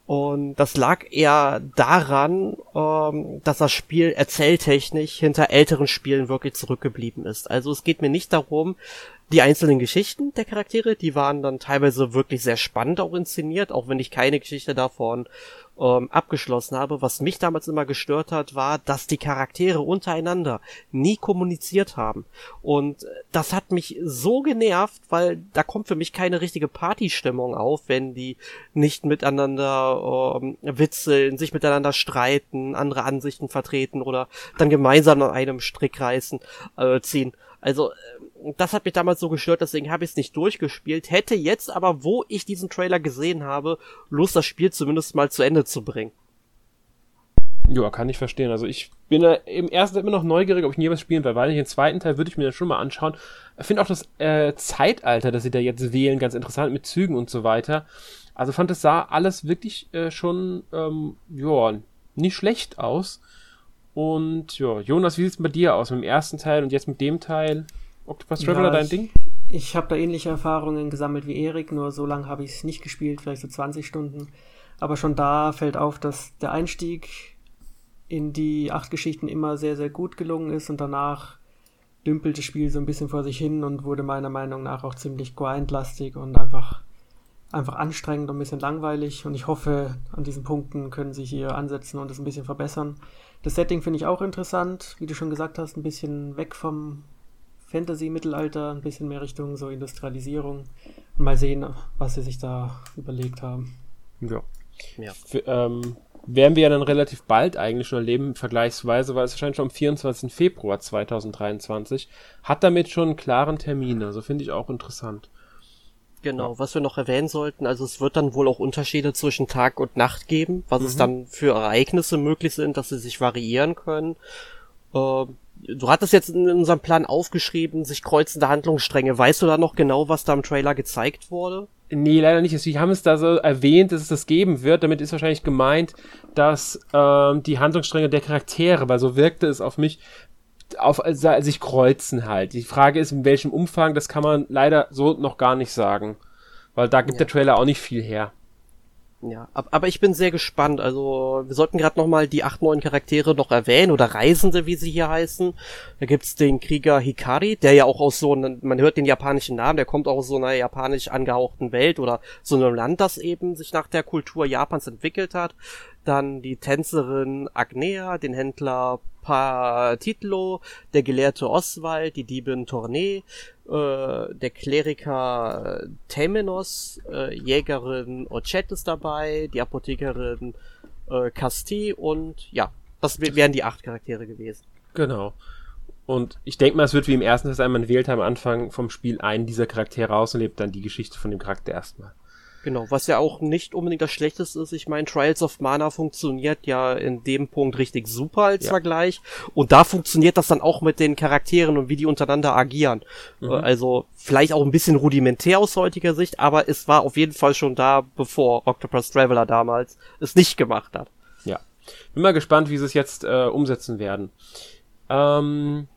Und das lag eher daran, ähm, dass das Spiel erzähltechnisch hinter älteren Spielen wirklich zurückgeblieben ist. Also es geht mir nicht darum, die einzelnen Geschichten der Charaktere, die waren dann teilweise wirklich sehr spannend auch inszeniert, auch wenn ich keine Geschichte davon ähm, abgeschlossen habe. Was mich damals immer gestört hat, war, dass die Charaktere untereinander nie kommuniziert haben. Und das hat mich so genervt, weil da kommt für mich keine richtige Partystimmung auf, wenn die nicht miteinander ähm, witzeln, sich miteinander streiten, andere Ansichten vertreten oder dann gemeinsam an einem Strick reißen, äh, ziehen. Also das hat mich damals so gestört, deswegen habe ich es nicht durchgespielt. Hätte jetzt aber, wo ich diesen Trailer gesehen habe, Lust, das Spiel zumindest mal zu Ende zu bringen. Ja, kann ich verstehen. Also ich bin äh, im ersten Teil immer noch neugierig, ob ich nie was spielen werde, weil ich den zweiten Teil würde ich mir dann schon mal anschauen. Ich finde auch das äh, Zeitalter, das sie da jetzt wählen, ganz interessant mit Zügen und so weiter. Also fand es sah alles wirklich äh, schon, ähm, ja, nicht schlecht aus. Und ja, Jonas, wie sieht's bei dir aus mit dem ersten Teil und jetzt mit dem Teil? Octopus Traveler ja, dein Ding? Ich habe da ähnliche Erfahrungen gesammelt wie Erik, nur so lange habe ich es nicht gespielt, vielleicht so 20 Stunden. Aber schon da fällt auf, dass der Einstieg in die acht Geschichten immer sehr, sehr gut gelungen ist und danach dümpelt das Spiel so ein bisschen vor sich hin und wurde meiner Meinung nach auch ziemlich grindlastig und einfach, einfach anstrengend und ein bisschen langweilig. Und ich hoffe, an diesen Punkten können sie hier ansetzen und es ein bisschen verbessern. Das Setting finde ich auch interessant, wie du schon gesagt hast, ein bisschen weg vom Fantasy-Mittelalter, ein bisschen mehr Richtung so Industrialisierung. Und mal sehen, was sie sich da überlegt haben. Ja. ja. Für, ähm, werden wir ja dann relativ bald eigentlich schon erleben, vergleichsweise, weil es erscheint schon am 24. Februar 2023. Hat damit schon einen klaren Termin, also finde ich auch interessant. Genau, ja. was wir noch erwähnen sollten, also es wird dann wohl auch Unterschiede zwischen Tag und Nacht geben, was mhm. es dann für Ereignisse möglich sind, dass sie sich variieren können. Ähm, Du hattest jetzt in unserem Plan aufgeschrieben, sich kreuzende Handlungsstränge. Weißt du da noch genau, was da im Trailer gezeigt wurde? Nee, leider nicht. Sie haben es da so erwähnt, dass es das geben wird. Damit ist wahrscheinlich gemeint, dass ähm, die Handlungsstränge der Charaktere, weil so wirkte es auf mich, auf also sich kreuzen halt. Die Frage ist, in welchem Umfang, das kann man leider so noch gar nicht sagen. Weil da gibt ja. der Trailer auch nicht viel her. Ja, aber ich bin sehr gespannt. Also wir sollten gerade noch mal die acht neuen Charaktere noch erwähnen oder Reisende, wie sie hier heißen. Da gibt's den Krieger Hikari, der ja auch aus so einem, man hört den japanischen Namen, der kommt auch aus so einer japanisch angehauchten Welt oder so einem Land, das eben sich nach der Kultur Japans entwickelt hat. Dann die Tänzerin Agnea, den Händler Patitlo, der Gelehrte Oswald, die Diebin Tournee, äh, der Kleriker Temenos, äh, Jägerin Ochet ist dabei, die Apothekerin äh, Casti und ja, das wären die acht Charaktere gewesen. Genau. Und ich denke mal, es wird wie im ersten Teil sein, man wählt am Anfang vom Spiel einen dieser Charaktere aus und lebt dann die Geschichte von dem Charakter erstmal. Genau, was ja auch nicht unbedingt das Schlechteste ist. Ich meine, Trials of Mana funktioniert ja in dem Punkt richtig super als ja. Vergleich. Und da funktioniert das dann auch mit den Charakteren und wie die untereinander agieren. Mhm. Also vielleicht auch ein bisschen rudimentär aus heutiger Sicht, aber es war auf jeden Fall schon da, bevor Octopus Traveler damals es nicht gemacht hat. Ja. Bin mal gespannt, wie sie es jetzt äh, umsetzen werden. Ähm,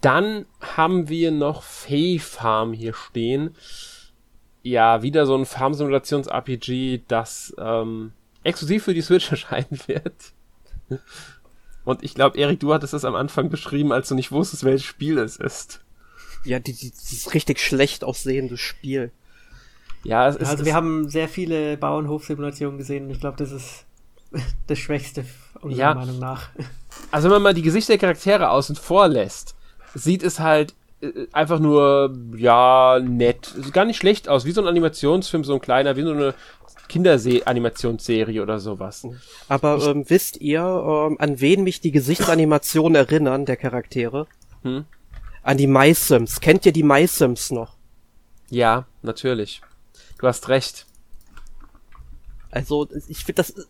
dann haben wir noch Fay Farm hier stehen ja wieder so ein Farm-Simulations-RPG, das ähm, exklusiv für die Switch erscheinen wird. Und ich glaube, Erik, du hattest das am Anfang beschrieben, als du nicht wusstest, welches Spiel es ist. Ja, die, die, dieses richtig schlecht aussehende Spiel. Ja, es ist, also wir haben sehr viele Bauernhof-Simulationen gesehen und ich glaube, das ist das Schwächste unserer ja. Meinung nach. Also wenn man mal die Gesichter der Charaktere außen vor lässt, sieht es halt einfach nur, ja, nett. Sieht gar nicht schlecht aus, wie so ein Animationsfilm, so ein kleiner, wie so eine Kinderse-Animationsserie oder sowas. Aber ähm, wisst ihr, ähm, an wen mich die Gesichtsanimationen erinnern, der Charaktere? Hm? An die MySims. Kennt ihr die MySims noch? Ja, natürlich. Du hast recht. Also, ich finde, das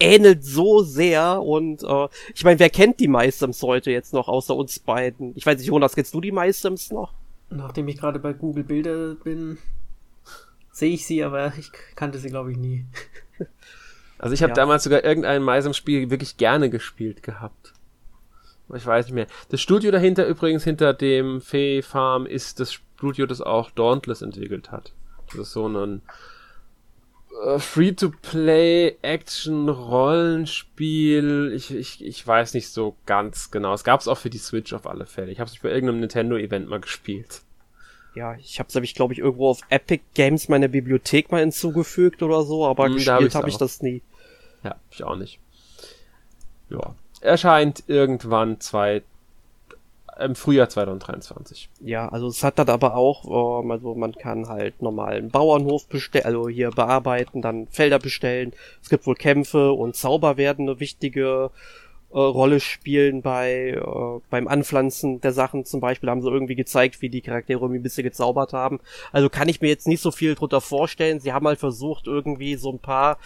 ähnelt so sehr und äh, ich meine, wer kennt die MySims heute jetzt noch außer uns beiden? Ich weiß nicht, Jonas, kennst du die MySims noch? Nachdem ich gerade bei Google Bilder bin, sehe ich sie, aber ich kannte sie glaube ich nie. Also ich habe ja. damals sogar irgendein MySims-Spiel wirklich gerne gespielt gehabt. Ich weiß nicht mehr. Das Studio dahinter übrigens, hinter dem Fee Farm, ist das Studio, das auch Dauntless entwickelt hat. Das ist so ein äh, Free-to-Play-Action-Rollenspiel. Ich, ich, ich weiß nicht so ganz genau. Es gab es auch für die Switch auf alle Fälle. Ich habe es bei irgendeinem Nintendo-Event mal gespielt. Ja, ich habe es, ich glaube ich, irgendwo auf Epic Games meiner Bibliothek mal hinzugefügt oder so, aber hm, gespielt habe hab ich das nie. Ja, ich auch nicht. Ja. Erscheint irgendwann zwei, im Frühjahr 2023. Ja, also es hat dann aber auch, ähm, also man kann halt normal einen Bauernhof bestellen, also hier bearbeiten, dann Felder bestellen. Es gibt wohl Kämpfe und Zauber werden eine wichtige äh, Rolle spielen bei äh, beim Anpflanzen der Sachen zum Beispiel haben sie irgendwie gezeigt, wie die Charaktere irgendwie ein bisschen gezaubert haben. Also kann ich mir jetzt nicht so viel drunter vorstellen. Sie haben halt versucht irgendwie so ein paar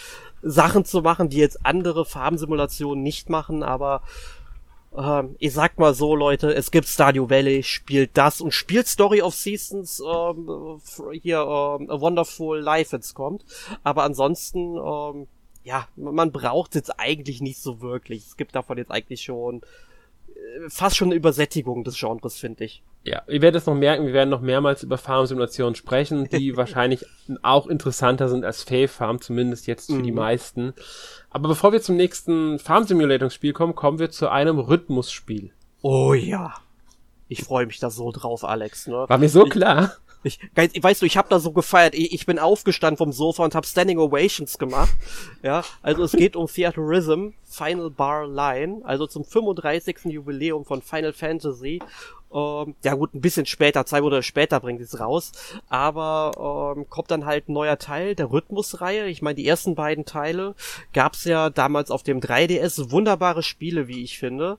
Sachen zu machen, die jetzt andere Farbensimulationen nicht machen, aber ähm, ich sag mal so, Leute, es gibt Stardew Valley, spielt das und spielt Story of Seasons ähm, hier ähm, A Wonderful Life jetzt kommt. Aber ansonsten, ähm, ja, man braucht jetzt eigentlich nicht so wirklich. Es gibt davon jetzt eigentlich schon fast schon eine Übersättigung des Genres, finde ich. Ja, ihr werdet es noch merken, wir werden noch mehrmals über Farmsimulationen sprechen, die wahrscheinlich auch interessanter sind als Fae Farm, zumindest jetzt für mhm. die meisten. Aber bevor wir zum nächsten Farm Simulator Spiel kommen, kommen wir zu einem Rhythmusspiel. Oh ja. Ich freue mich da so drauf, Alex. Ne? War mir so klar. Ich, weißt du, ich habe da so gefeiert. Ich, ich bin aufgestanden vom Sofa und habe Standing Ovations gemacht. Ja, also es geht um Theaterism, Final Bar Line, also zum 35. Jubiläum von Final Fantasy. Ähm, ja gut, ein bisschen später, zwei Monate später bringt es raus. Aber ähm, kommt dann halt ein neuer Teil der Rhythmusreihe. Ich meine, die ersten beiden Teile gab's ja damals auf dem 3DS. Wunderbare Spiele, wie ich finde.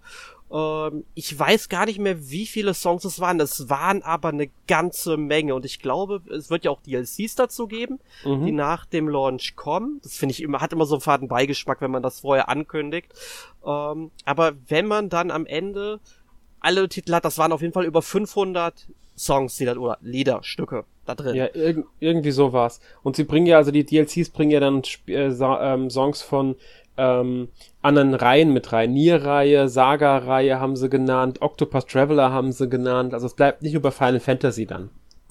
Ähm, ich weiß gar nicht mehr, wie viele Songs es waren. Es waren aber eine ganze Menge. Und ich glaube, es wird ja auch DLCs dazu geben, mhm. die nach dem Launch kommen. Das finde ich immer, hat immer so einen faden Beigeschmack, wenn man das vorher ankündigt. Ähm, aber wenn man dann am Ende alle Titel hat, das waren auf jeden Fall über 500 Songs, die da, oder Lieder, Stücke da drin. Ja, irg irgendwie so war's. Und sie bringen ja, also die DLCs bringen ja dann äh, ähm, Songs von ähm, anderen Reihen mit rein. Nier-Reihe, Saga-Reihe haben sie genannt, Octopus Traveler haben sie genannt. Also es bleibt nicht über Final Fantasy dann.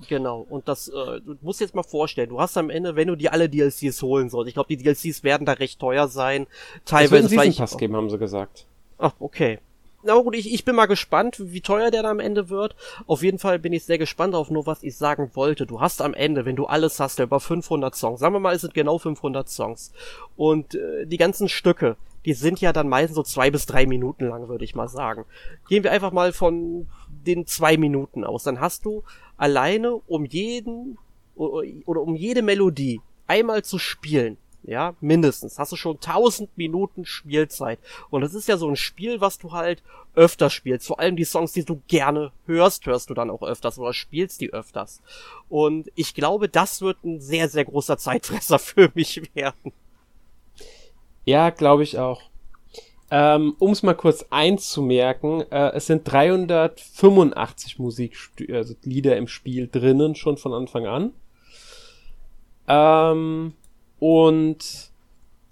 Genau, und das, äh, du musst jetzt mal vorstellen, du hast am Ende, wenn du dir alle DLCs holen sollst, ich glaube, die DLCs werden da recht teuer sein. Teilweise es wird einen Pass geben, haben sie gesagt. Ach, okay na gut, ich, ich bin mal gespannt, wie teuer der da am Ende wird. Auf jeden Fall bin ich sehr gespannt auf nur, was ich sagen wollte. Du hast am Ende, wenn du alles hast, über 500 Songs. Sagen wir mal, es sind genau 500 Songs. Und äh, die ganzen Stücke, die sind ja dann meistens so zwei bis drei Minuten lang, würde ich mal sagen. Gehen wir einfach mal von den zwei Minuten aus. Dann hast du alleine um jeden oder um jede Melodie einmal zu spielen, ja, mindestens. Hast du schon 1000 Minuten Spielzeit. Und das ist ja so ein Spiel, was du halt öfter spielst. Vor allem die Songs, die du gerne hörst, hörst du dann auch öfters oder spielst die öfters. Und ich glaube, das wird ein sehr, sehr großer Zeitfresser für mich werden. Ja, glaube ich auch. Ähm, um es mal kurz einzumerken, äh, es sind 385 Musiklieder also im Spiel drinnen, schon von Anfang an. Ähm, und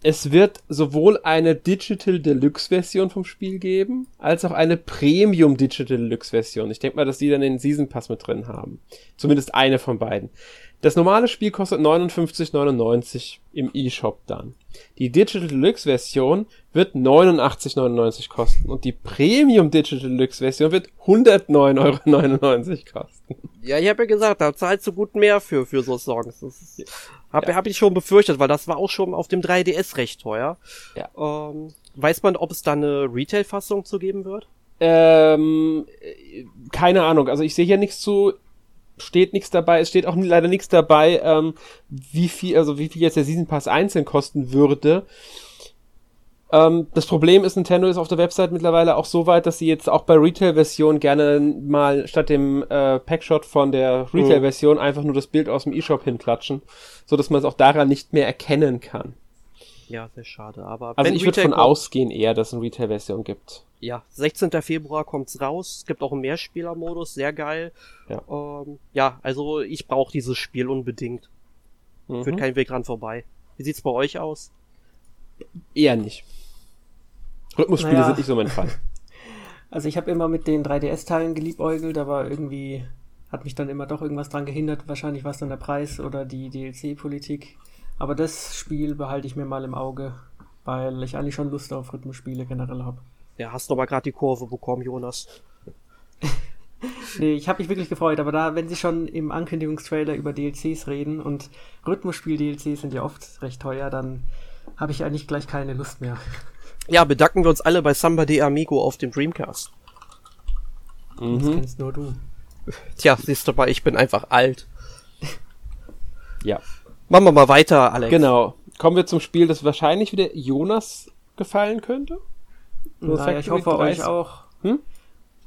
es wird sowohl eine Digital Deluxe Version vom Spiel geben, als auch eine Premium Digital Deluxe Version. Ich denke mal, dass die dann den Season Pass mit drin haben. Zumindest eine von beiden. Das normale Spiel kostet 59,99 im eShop dann. Die Digital Deluxe Version wird 89,99 kosten und die Premium Digital Deluxe Version wird 109,99 Euro kosten. Ja, ich habe ja gesagt, da zahlst du gut mehr für, für so Songs. Das ist, hab, ja. hab ich schon befürchtet, weil das war auch schon auf dem 3DS recht teuer. Ja. Ähm, weiß man, ob es da eine Retail-Fassung zu geben wird? Ähm, keine Ahnung. Also ich sehe hier nichts zu, steht nichts dabei. Es steht auch leider nichts dabei, ähm, wie viel, also wie viel jetzt der Season Pass einzeln kosten würde. Ähm, das Problem ist, Nintendo ist auf der Website mittlerweile auch so weit, dass sie jetzt auch bei Retail-Version gerne mal statt dem äh, Packshot von der Retail-Version mhm. einfach nur das Bild aus dem eShop hinklatschen, so dass man es auch daran nicht mehr erkennen kann. Ja, sehr schade, aber also ich würde von ausgehen eher, dass es eine Retail-Version gibt. Ja, 16. Februar kommt's raus. Es gibt auch einen Mehrspieler-Modus, sehr geil. Ja, ähm, ja also ich brauche dieses Spiel unbedingt. Mhm. Führt kein Weg ran vorbei. Wie sieht's bei euch aus? Eher nicht. Rhythmusspiele naja. sind nicht so mein Fall. Also ich habe immer mit den 3DS-Teilen geliebäugelt, aber irgendwie hat mich dann immer doch irgendwas dran gehindert. Wahrscheinlich war es dann der Preis oder die DLC-Politik. Aber das Spiel behalte ich mir mal im Auge, weil ich eigentlich schon Lust auf Rhythmusspiele generell habe. Ja, hast du aber gerade die Kurve bekommen, Jonas. nee, ich habe mich wirklich gefreut, aber da, wenn sie schon im Ankündigungstrailer über DLCs reden und Rhythmusspiel-DLCs sind ja oft recht teuer, dann habe ich eigentlich gleich keine Lust mehr. Ja, bedanken wir uns alle bei Somebody Amigo auf dem Dreamcast. Mhm. Das kennst nur du. Tja, siehst du mal, ich bin einfach alt. Ja. Machen wir mal weiter, Alex. Genau. Kommen wir zum Spiel, das wahrscheinlich wieder Jonas gefallen könnte. Naja, ich hoffe 30. euch auch. Hm?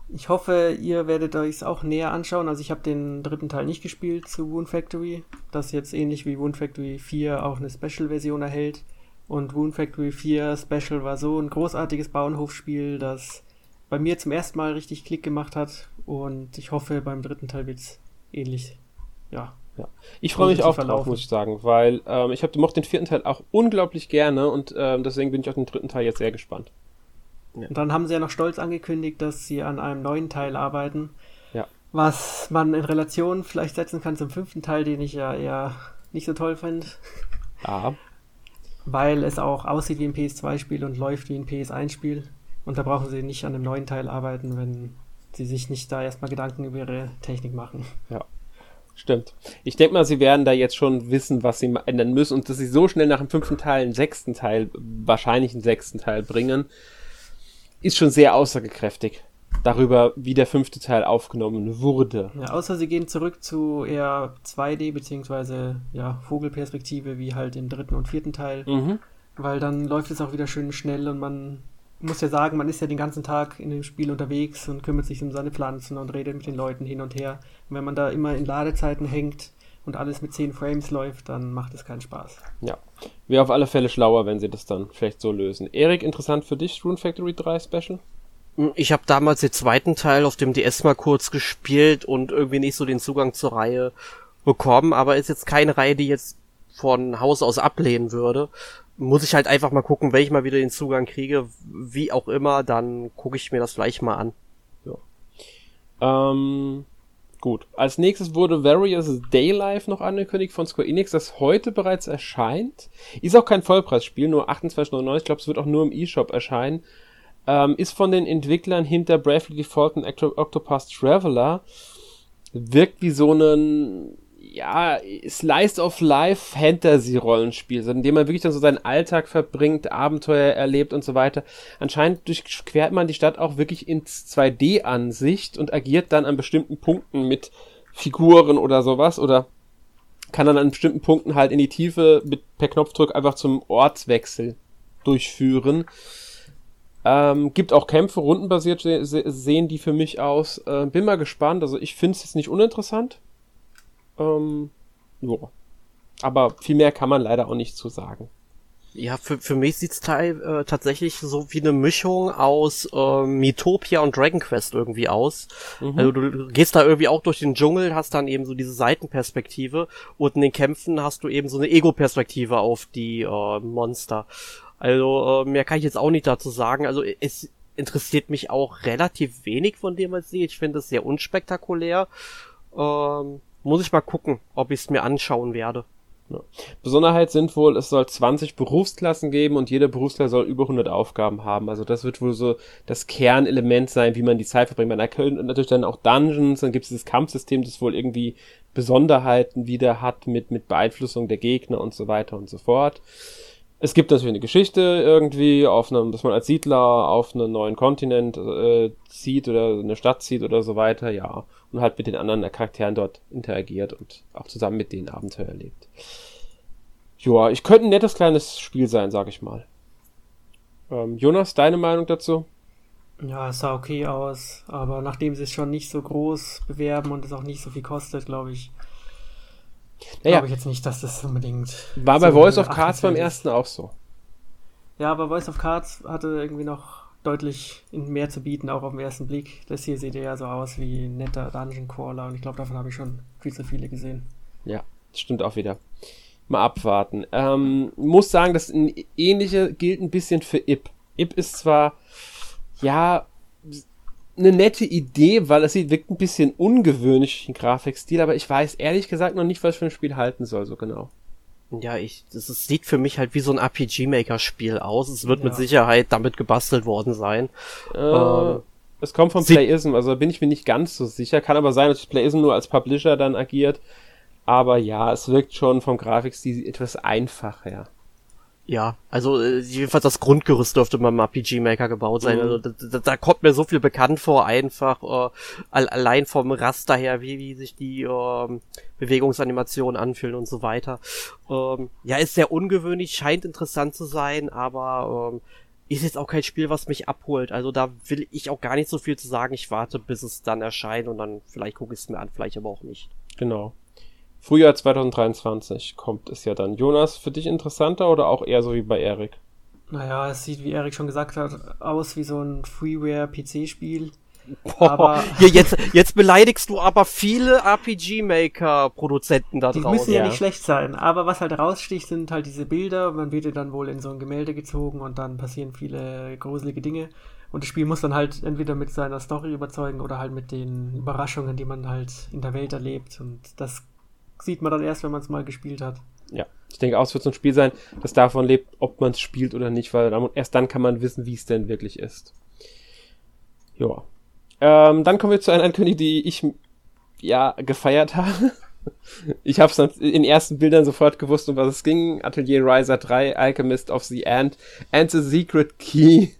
Ich hoffe, ihr werdet euch auch näher anschauen. Also ich habe den dritten Teil nicht gespielt zu Wound Factory, das jetzt ähnlich wie Wound Factory 4 auch eine Special-Version erhält. Und Wound Factory 4 Special war so ein großartiges Bauernhofspiel, das bei mir zum ersten Mal richtig Klick gemacht hat. Und ich hoffe, beim dritten Teil wird es ähnlich. Ja. ja. Ich freue mich auch drauf, muss ich sagen, weil ähm, ich habe mochte den vierten Teil auch unglaublich gerne und ähm, deswegen bin ich auf den dritten Teil jetzt sehr gespannt. Ja. Und dann haben sie ja noch stolz angekündigt, dass sie an einem neuen Teil arbeiten. Ja. Was man in Relation vielleicht setzen kann zum fünften Teil, den ich ja eher nicht so toll finde. Ja. Weil es auch aussieht wie ein PS2-Spiel und läuft wie ein PS1-Spiel. Und da brauchen sie nicht an einem neuen Teil arbeiten, wenn sie sich nicht da erstmal Gedanken über ihre Technik machen. Ja. Stimmt. Ich denke mal, sie werden da jetzt schon wissen, was sie ändern müssen und dass sie so schnell nach dem fünften Teil einen sechsten Teil, wahrscheinlich einen sechsten Teil bringen, ist schon sehr aussagekräftig darüber, wie der fünfte Teil aufgenommen wurde. Ja, außer sie gehen zurück zu eher 2D beziehungsweise ja, Vogelperspektive wie halt im dritten und vierten Teil, mhm. weil dann läuft es auch wieder schön schnell und man muss ja sagen, man ist ja den ganzen Tag in dem Spiel unterwegs und kümmert sich um seine Pflanzen und redet mit den Leuten hin und her. Und wenn man da immer in Ladezeiten hängt und alles mit 10 Frames läuft, dann macht es keinen Spaß. Ja. Wäre auf alle Fälle schlauer, wenn sie das dann vielleicht so lösen. Erik, interessant für dich, Rune Factory 3 Special? Ich habe damals den zweiten Teil auf dem DS mal kurz gespielt und irgendwie nicht so den Zugang zur Reihe bekommen, aber ist jetzt keine Reihe, die jetzt von Haus aus ablehnen würde. Muss ich halt einfach mal gucken, wenn ich mal wieder den Zugang kriege, wie auch immer, dann gucke ich mir das gleich mal an. Ja. Ähm, Gut. Als nächstes wurde Various Daylife noch angekündigt von Square Enix, das heute bereits erscheint. Ist auch kein Vollpreisspiel, nur 28,99. Ich glaube, es wird auch nur im eShop erscheinen. Ähm, ist von den Entwicklern hinter Bravely Default und Octopus Traveler. Wirkt wie so ein ja, Slice of Life Fantasy-Rollenspiel, in dem man wirklich dann so seinen Alltag verbringt, Abenteuer erlebt und so weiter. Anscheinend durchquert man die Stadt auch wirklich in 2D-Ansicht und agiert dann an bestimmten Punkten mit Figuren oder sowas oder kann dann an bestimmten Punkten halt in die Tiefe mit per Knopfdruck einfach zum Ortswechsel durchführen. Ähm, gibt auch Kämpfe, rundenbasiert sehen die für mich aus. Äh, bin mal gespannt. Also ich finde es jetzt nicht uninteressant. Ähm, ja. Aber viel mehr kann man leider auch nicht zu sagen. Ja, für, für mich sieht's teil, äh, tatsächlich so wie eine Mischung aus äh, Metopia und Dragon Quest irgendwie aus. Mhm. Also du, du gehst da irgendwie auch durch den Dschungel, hast dann eben so diese Seitenperspektive und in den Kämpfen hast du eben so eine Ego-Perspektive auf die äh, Monster. Also äh, mehr kann ich jetzt auch nicht dazu sagen. Also es interessiert mich auch relativ wenig von dem, was ich sehe. Ich finde es sehr unspektakulär. Ähm, muss ich mal gucken, ob ich es mir anschauen werde. Ja. Besonderheit sind wohl, es soll 20 Berufsklassen geben und jeder Berufsklasse soll über 100 Aufgaben haben. Also das wird wohl so das Kernelement sein, wie man die Zeit verbringt. Man erkennt natürlich dann auch Dungeons, dann gibt es dieses Kampfsystem, das wohl irgendwie Besonderheiten wieder hat mit, mit Beeinflussung der Gegner und so weiter und so fort. Es gibt natürlich eine Geschichte irgendwie, auf einem, dass man als Siedler auf einen neuen Kontinent äh, zieht oder eine Stadt zieht oder so weiter, ja. Und halt mit den anderen Charakteren dort interagiert und auch zusammen mit denen Abenteuer erlebt. Joa, ich könnte ein nettes kleines Spiel sein, sag ich mal. Ähm, Jonas, deine Meinung dazu? Ja, es sah okay aus, aber nachdem sie es schon nicht so groß bewerben und es auch nicht so viel kostet, glaube ich, naja. Glaube ich jetzt nicht, dass das unbedingt. War bei so Voice of Cards beim ersten auch so. Ja, aber Voice of Cards hatte irgendwie noch deutlich mehr zu bieten, auch auf den ersten Blick. Das hier sieht ja so aus wie ein netter Dungeon Crawler und ich glaube, davon habe ich schon viel zu viele gesehen. Ja, stimmt auch wieder. Mal abwarten. Ähm, muss sagen, das ähnliche gilt ein bisschen für IP. IP ist zwar, ja, eine nette Idee, weil es sieht wirkt ein bisschen ungewöhnlich, den Grafikstil, aber ich weiß ehrlich gesagt noch nicht, was für ein Spiel halten soll, so genau. Ja, ich, das sieht für mich halt wie so ein RPG-Maker-Spiel aus. Es wird ja. mit Sicherheit damit gebastelt worden sein. Äh, ähm, es kommt von Playism, also bin ich mir nicht ganz so sicher. Kann aber sein, dass Playism nur als Publisher dann agiert. Aber ja, es wirkt schon vom Grafikstil etwas einfacher. Ja, also äh, jedenfalls das Grundgerüst dürfte mal im RPG Maker gebaut sein. Mhm. Also da, da, da, kommt mir so viel bekannt vor, einfach äh, allein vom Raster her, wie, wie sich die äh, Bewegungsanimationen anfühlen und so weiter. Ähm, ja, ist sehr ungewöhnlich, scheint interessant zu sein, aber ähm, ist jetzt auch kein Spiel, was mich abholt. Also da will ich auch gar nicht so viel zu sagen. Ich warte, bis es dann erscheint und dann vielleicht gucke ich es mir an, vielleicht aber auch nicht. Genau. Frühjahr 2023 kommt es ja dann. Jonas, für dich interessanter oder auch eher so wie bei Erik? Naja, es sieht, wie Erik schon gesagt hat, aus wie so ein Freeware-PC-Spiel. Aber Hier, jetzt, jetzt beleidigst du aber viele RPG-Maker-Produzenten da draußen. Die müssen ja, ja, nicht schlecht sein, aber was halt raussticht, sind halt diese Bilder. Man wird dann wohl in so ein Gemälde gezogen und dann passieren viele gruselige Dinge. Und das Spiel muss dann halt entweder mit seiner Story überzeugen oder halt mit den Überraschungen, die man halt in der Welt erlebt. Und das sieht man dann erst, wenn man es mal gespielt hat. Ja, ich denke auch, es wird so ein Spiel sein, das davon lebt, ob man es spielt oder nicht, weil dann, erst dann kann man wissen, wie es denn wirklich ist. Ja. Ähm, dann kommen wir zu einer Ankündigung, die ich ja gefeiert habe. Ich habe es in den ersten Bildern sofort gewusst, um was es ging. Atelier Riser 3, Alchemist of the Ant and the Secret Key.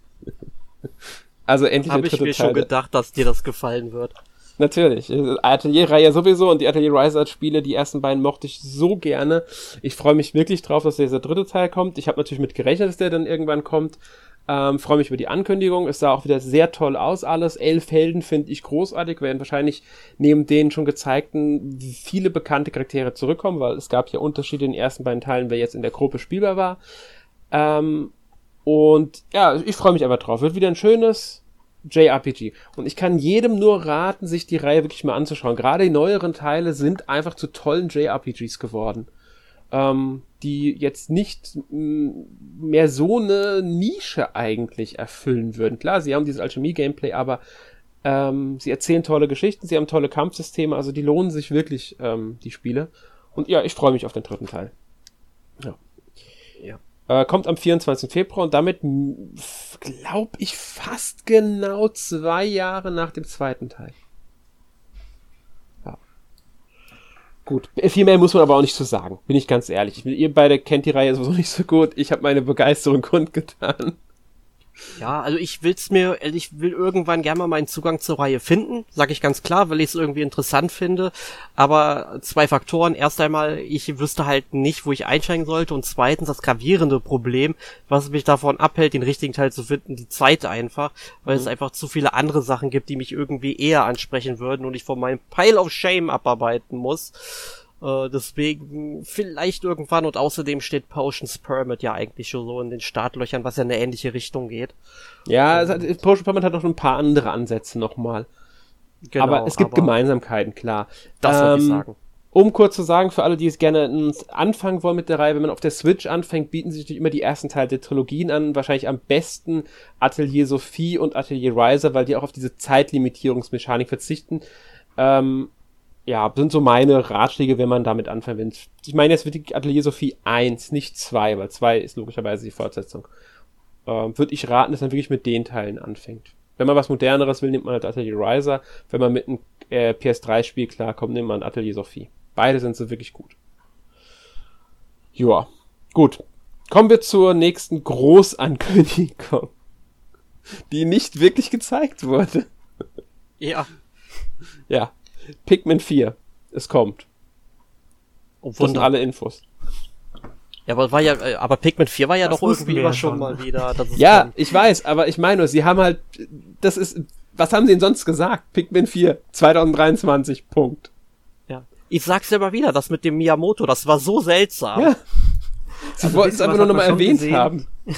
Also endlich Habe ich mir Teil. schon gedacht, dass dir das gefallen wird. Natürlich. Atelier-Reihe sowieso und die Atelier Riser-Spiele, die ersten beiden mochte ich so gerne. Ich freue mich wirklich drauf, dass dieser dritte Teil kommt. Ich habe natürlich mit gerechnet, dass der dann irgendwann kommt. Ähm, freue mich über die Ankündigung. Es sah auch wieder sehr toll aus alles. Elf Helden finde ich großartig, werden wahrscheinlich neben den schon gezeigten viele bekannte Charaktere zurückkommen, weil es gab ja Unterschiede in den ersten beiden Teilen, wer jetzt in der Gruppe spielbar war. Ähm, und ja, ich freue mich aber drauf. Wird wieder ein schönes, JRPG. Und ich kann jedem nur raten, sich die Reihe wirklich mal anzuschauen. Gerade die neueren Teile sind einfach zu tollen JRPGs geworden. Ähm, die jetzt nicht mehr so eine Nische eigentlich erfüllen würden. Klar, sie haben dieses Alchemie-Gameplay, aber ähm, sie erzählen tolle Geschichten, sie haben tolle Kampfsysteme, also die lohnen sich wirklich, ähm, die Spiele. Und ja, ich freue mich auf den dritten Teil. Ja. Äh, kommt am 24. Februar und damit, glaube ich, fast genau zwei Jahre nach dem zweiten Teil. Ja. Gut, viel mehr muss man aber auch nicht zu so sagen, bin ich ganz ehrlich. Ihr beide kennt die Reihe sowieso nicht so gut. Ich habe meine Begeisterung kundgetan. Ja, also ich will's mir, ich will irgendwann gerne mal meinen Zugang zur Reihe finden, sage ich ganz klar, weil ich es irgendwie interessant finde. Aber zwei Faktoren. Erst einmal, ich wüsste halt nicht, wo ich einsteigen sollte. Und zweitens, das gravierende Problem, was mich davon abhält, den richtigen Teil zu finden, die Zeit einfach, weil mhm. es einfach zu viele andere Sachen gibt, die mich irgendwie eher ansprechen würden und ich von meinem Pile of Shame abarbeiten muss. Äh, deswegen vielleicht irgendwann und außerdem steht Potions Permit ja eigentlich schon so in den Startlöchern, was ja in eine ähnliche Richtung geht. Ja, es hat, Potion Permit hat noch ein paar andere Ansätze nochmal. Genau, aber es gibt aber Gemeinsamkeiten, klar. Das ähm, ich sagen. Um kurz zu sagen, für alle, die es gerne anfangen wollen mit der Reihe, wenn man auf der Switch anfängt, bieten sich natürlich immer die ersten Teile der Trilogien an. Wahrscheinlich am besten Atelier Sophie und Atelier Riser, weil die auch auf diese Zeitlimitierungsmechanik verzichten. Ähm, ja, sind so meine Ratschläge, wenn man damit anfangen will. Ich meine jetzt wirklich Atelier Sophie 1, nicht 2, weil 2 ist logischerweise die Fortsetzung. Ähm, Würde ich raten, dass man wirklich mit den Teilen anfängt. Wenn man was Moderneres will, nimmt man halt Atelier Riser. Wenn man mit einem äh, PS3-Spiel klarkommt, nimmt man Atelier Sophie. Beide sind so wirklich gut. Joa, gut. Kommen wir zur nächsten Großankündigung, die nicht wirklich gezeigt wurde. Ja. Ja, Pikmin 4. Es kommt. Oh, das sind alle Infos. Ja, aber war ja, äh, aber Pikmin 4 war ja das doch irgendwie immer schon mal wieder. ja, kommt. ich weiß, aber ich meine, sie haben halt, das ist, was haben sie denn sonst gesagt? Pikmin 4, 2023, Punkt. Ja. Ich sag's ja mal wieder, das mit dem Miyamoto, das war so seltsam. Ja. Sie also wollten es einfach nur nochmal erwähnt gesehen. haben.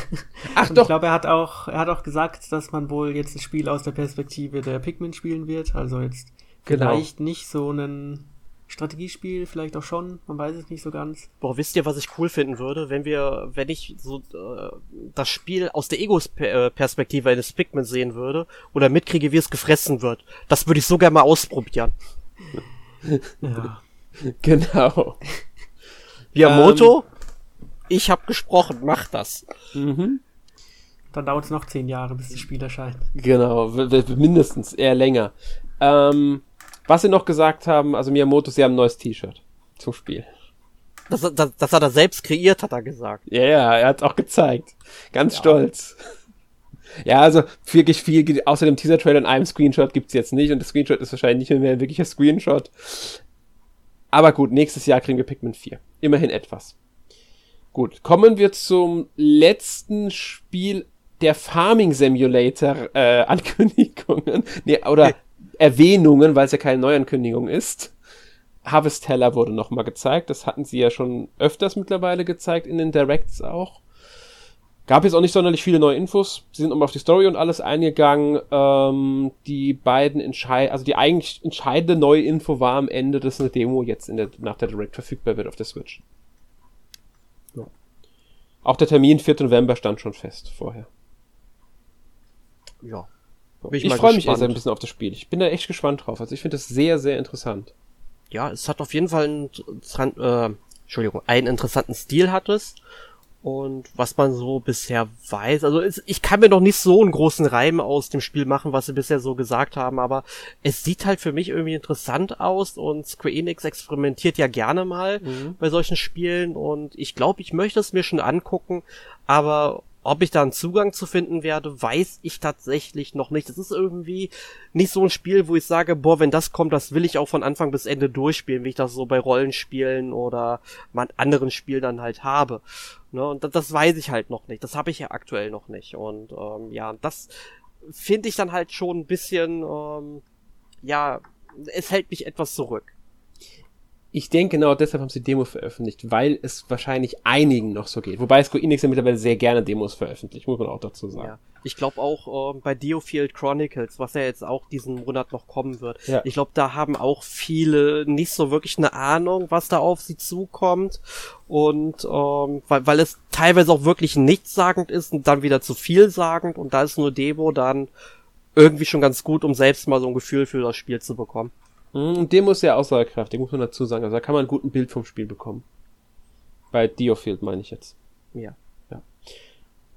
Ach doch. Ich glaube, er hat auch, er hat auch gesagt, dass man wohl jetzt ein Spiel aus der Perspektive der Pikmin spielen wird. Also jetzt Genau. Vielleicht nicht so ein Strategiespiel, vielleicht auch schon, man weiß es nicht so ganz. Boah, wisst ihr, was ich cool finden würde, wenn wir, wenn ich so äh, das Spiel aus der Egos-Perspektive eines Pikmin sehen würde oder mitkriege, wie es gefressen wird. Das würde ich so gerne mal ausprobieren. ja. Genau. Miyamoto, ähm, ich habe gesprochen, mach das. Mhm. Dann dauert es noch zehn Jahre, bis das Spiel erscheint. Genau, mindestens, eher länger. Ähm, was sie noch gesagt haben, also Miyamoto, sie haben ein neues T-Shirt zum Spiel. das, das, das hat er selbst kreiert, hat er gesagt. Ja, ja, er hat auch gezeigt. Ganz ja. stolz. Ja, also wirklich viel, außer dem Teaser-Trailer in einem Screenshot gibt's jetzt nicht und das Screenshot ist wahrscheinlich nicht mehr ein wirklicher Screenshot. Aber gut, nächstes Jahr kriegen wir Pikmin 4. Immerhin etwas. Gut, kommen wir zum letzten Spiel der Farming Simulator äh, Ankündigungen. Nee, oder Erwähnungen, weil es ja keine Neuankündigung ist. Harvesteller wurde nochmal gezeigt. Das hatten sie ja schon öfters mittlerweile gezeigt, in den Directs auch. Gab jetzt auch nicht sonderlich viele neue Infos. Sie sind nochmal auf die Story und alles eingegangen. Ähm, die beiden entscheiden, also die eigentlich entscheidende neue Info war am Ende, dass eine Demo jetzt der, nach der Direct verfügbar wird auf der Switch. Ja. Auch der Termin 4. November stand schon fest vorher. Ja. Ich, ich freue mich erst ein bisschen auf das Spiel. Ich bin da echt gespannt drauf. Also ich finde das sehr, sehr interessant. Ja, es hat auf jeden Fall einen, äh, Entschuldigung, einen interessanten Stil hat es. Und was man so bisher weiß, also ich kann mir noch nicht so einen großen Reim aus dem Spiel machen, was sie bisher so gesagt haben, aber es sieht halt für mich irgendwie interessant aus und Square Enix experimentiert ja gerne mal mhm. bei solchen Spielen und ich glaube, ich möchte es mir schon angucken, aber ob ich da einen Zugang zu finden werde, weiß ich tatsächlich noch nicht. Das ist irgendwie nicht so ein Spiel, wo ich sage, boah, wenn das kommt, das will ich auch von Anfang bis Ende durchspielen, wie ich das so bei Rollenspielen oder mal anderen Spielen dann halt habe. Ne? Und das, das weiß ich halt noch nicht. Das habe ich ja aktuell noch nicht. Und ähm, ja, das finde ich dann halt schon ein bisschen, ähm, ja, es hält mich etwas zurück. Ich denke genau deshalb haben sie Demo veröffentlicht, weil es wahrscheinlich einigen noch so geht. Wobei Square Enix ja mittlerweile sehr gerne Demos veröffentlicht, muss man auch dazu sagen. Ja. Ich glaube auch äh, bei Deofield Chronicles, was ja jetzt auch diesen Monat noch kommen wird. Ja. Ich glaube, da haben auch viele nicht so wirklich eine Ahnung, was da auf sie zukommt. Und ähm, weil, weil es teilweise auch wirklich nichtssagend ist und dann wieder zu vielsagend und da ist nur Demo dann irgendwie schon ganz gut, um selbst mal so ein Gefühl für das Spiel zu bekommen. Und hm, dem muss ja aussagekräftig, muss man dazu sagen. Also da kann man ein gutes Bild vom Spiel bekommen. Bei Diofield meine ich jetzt. Ja. ja.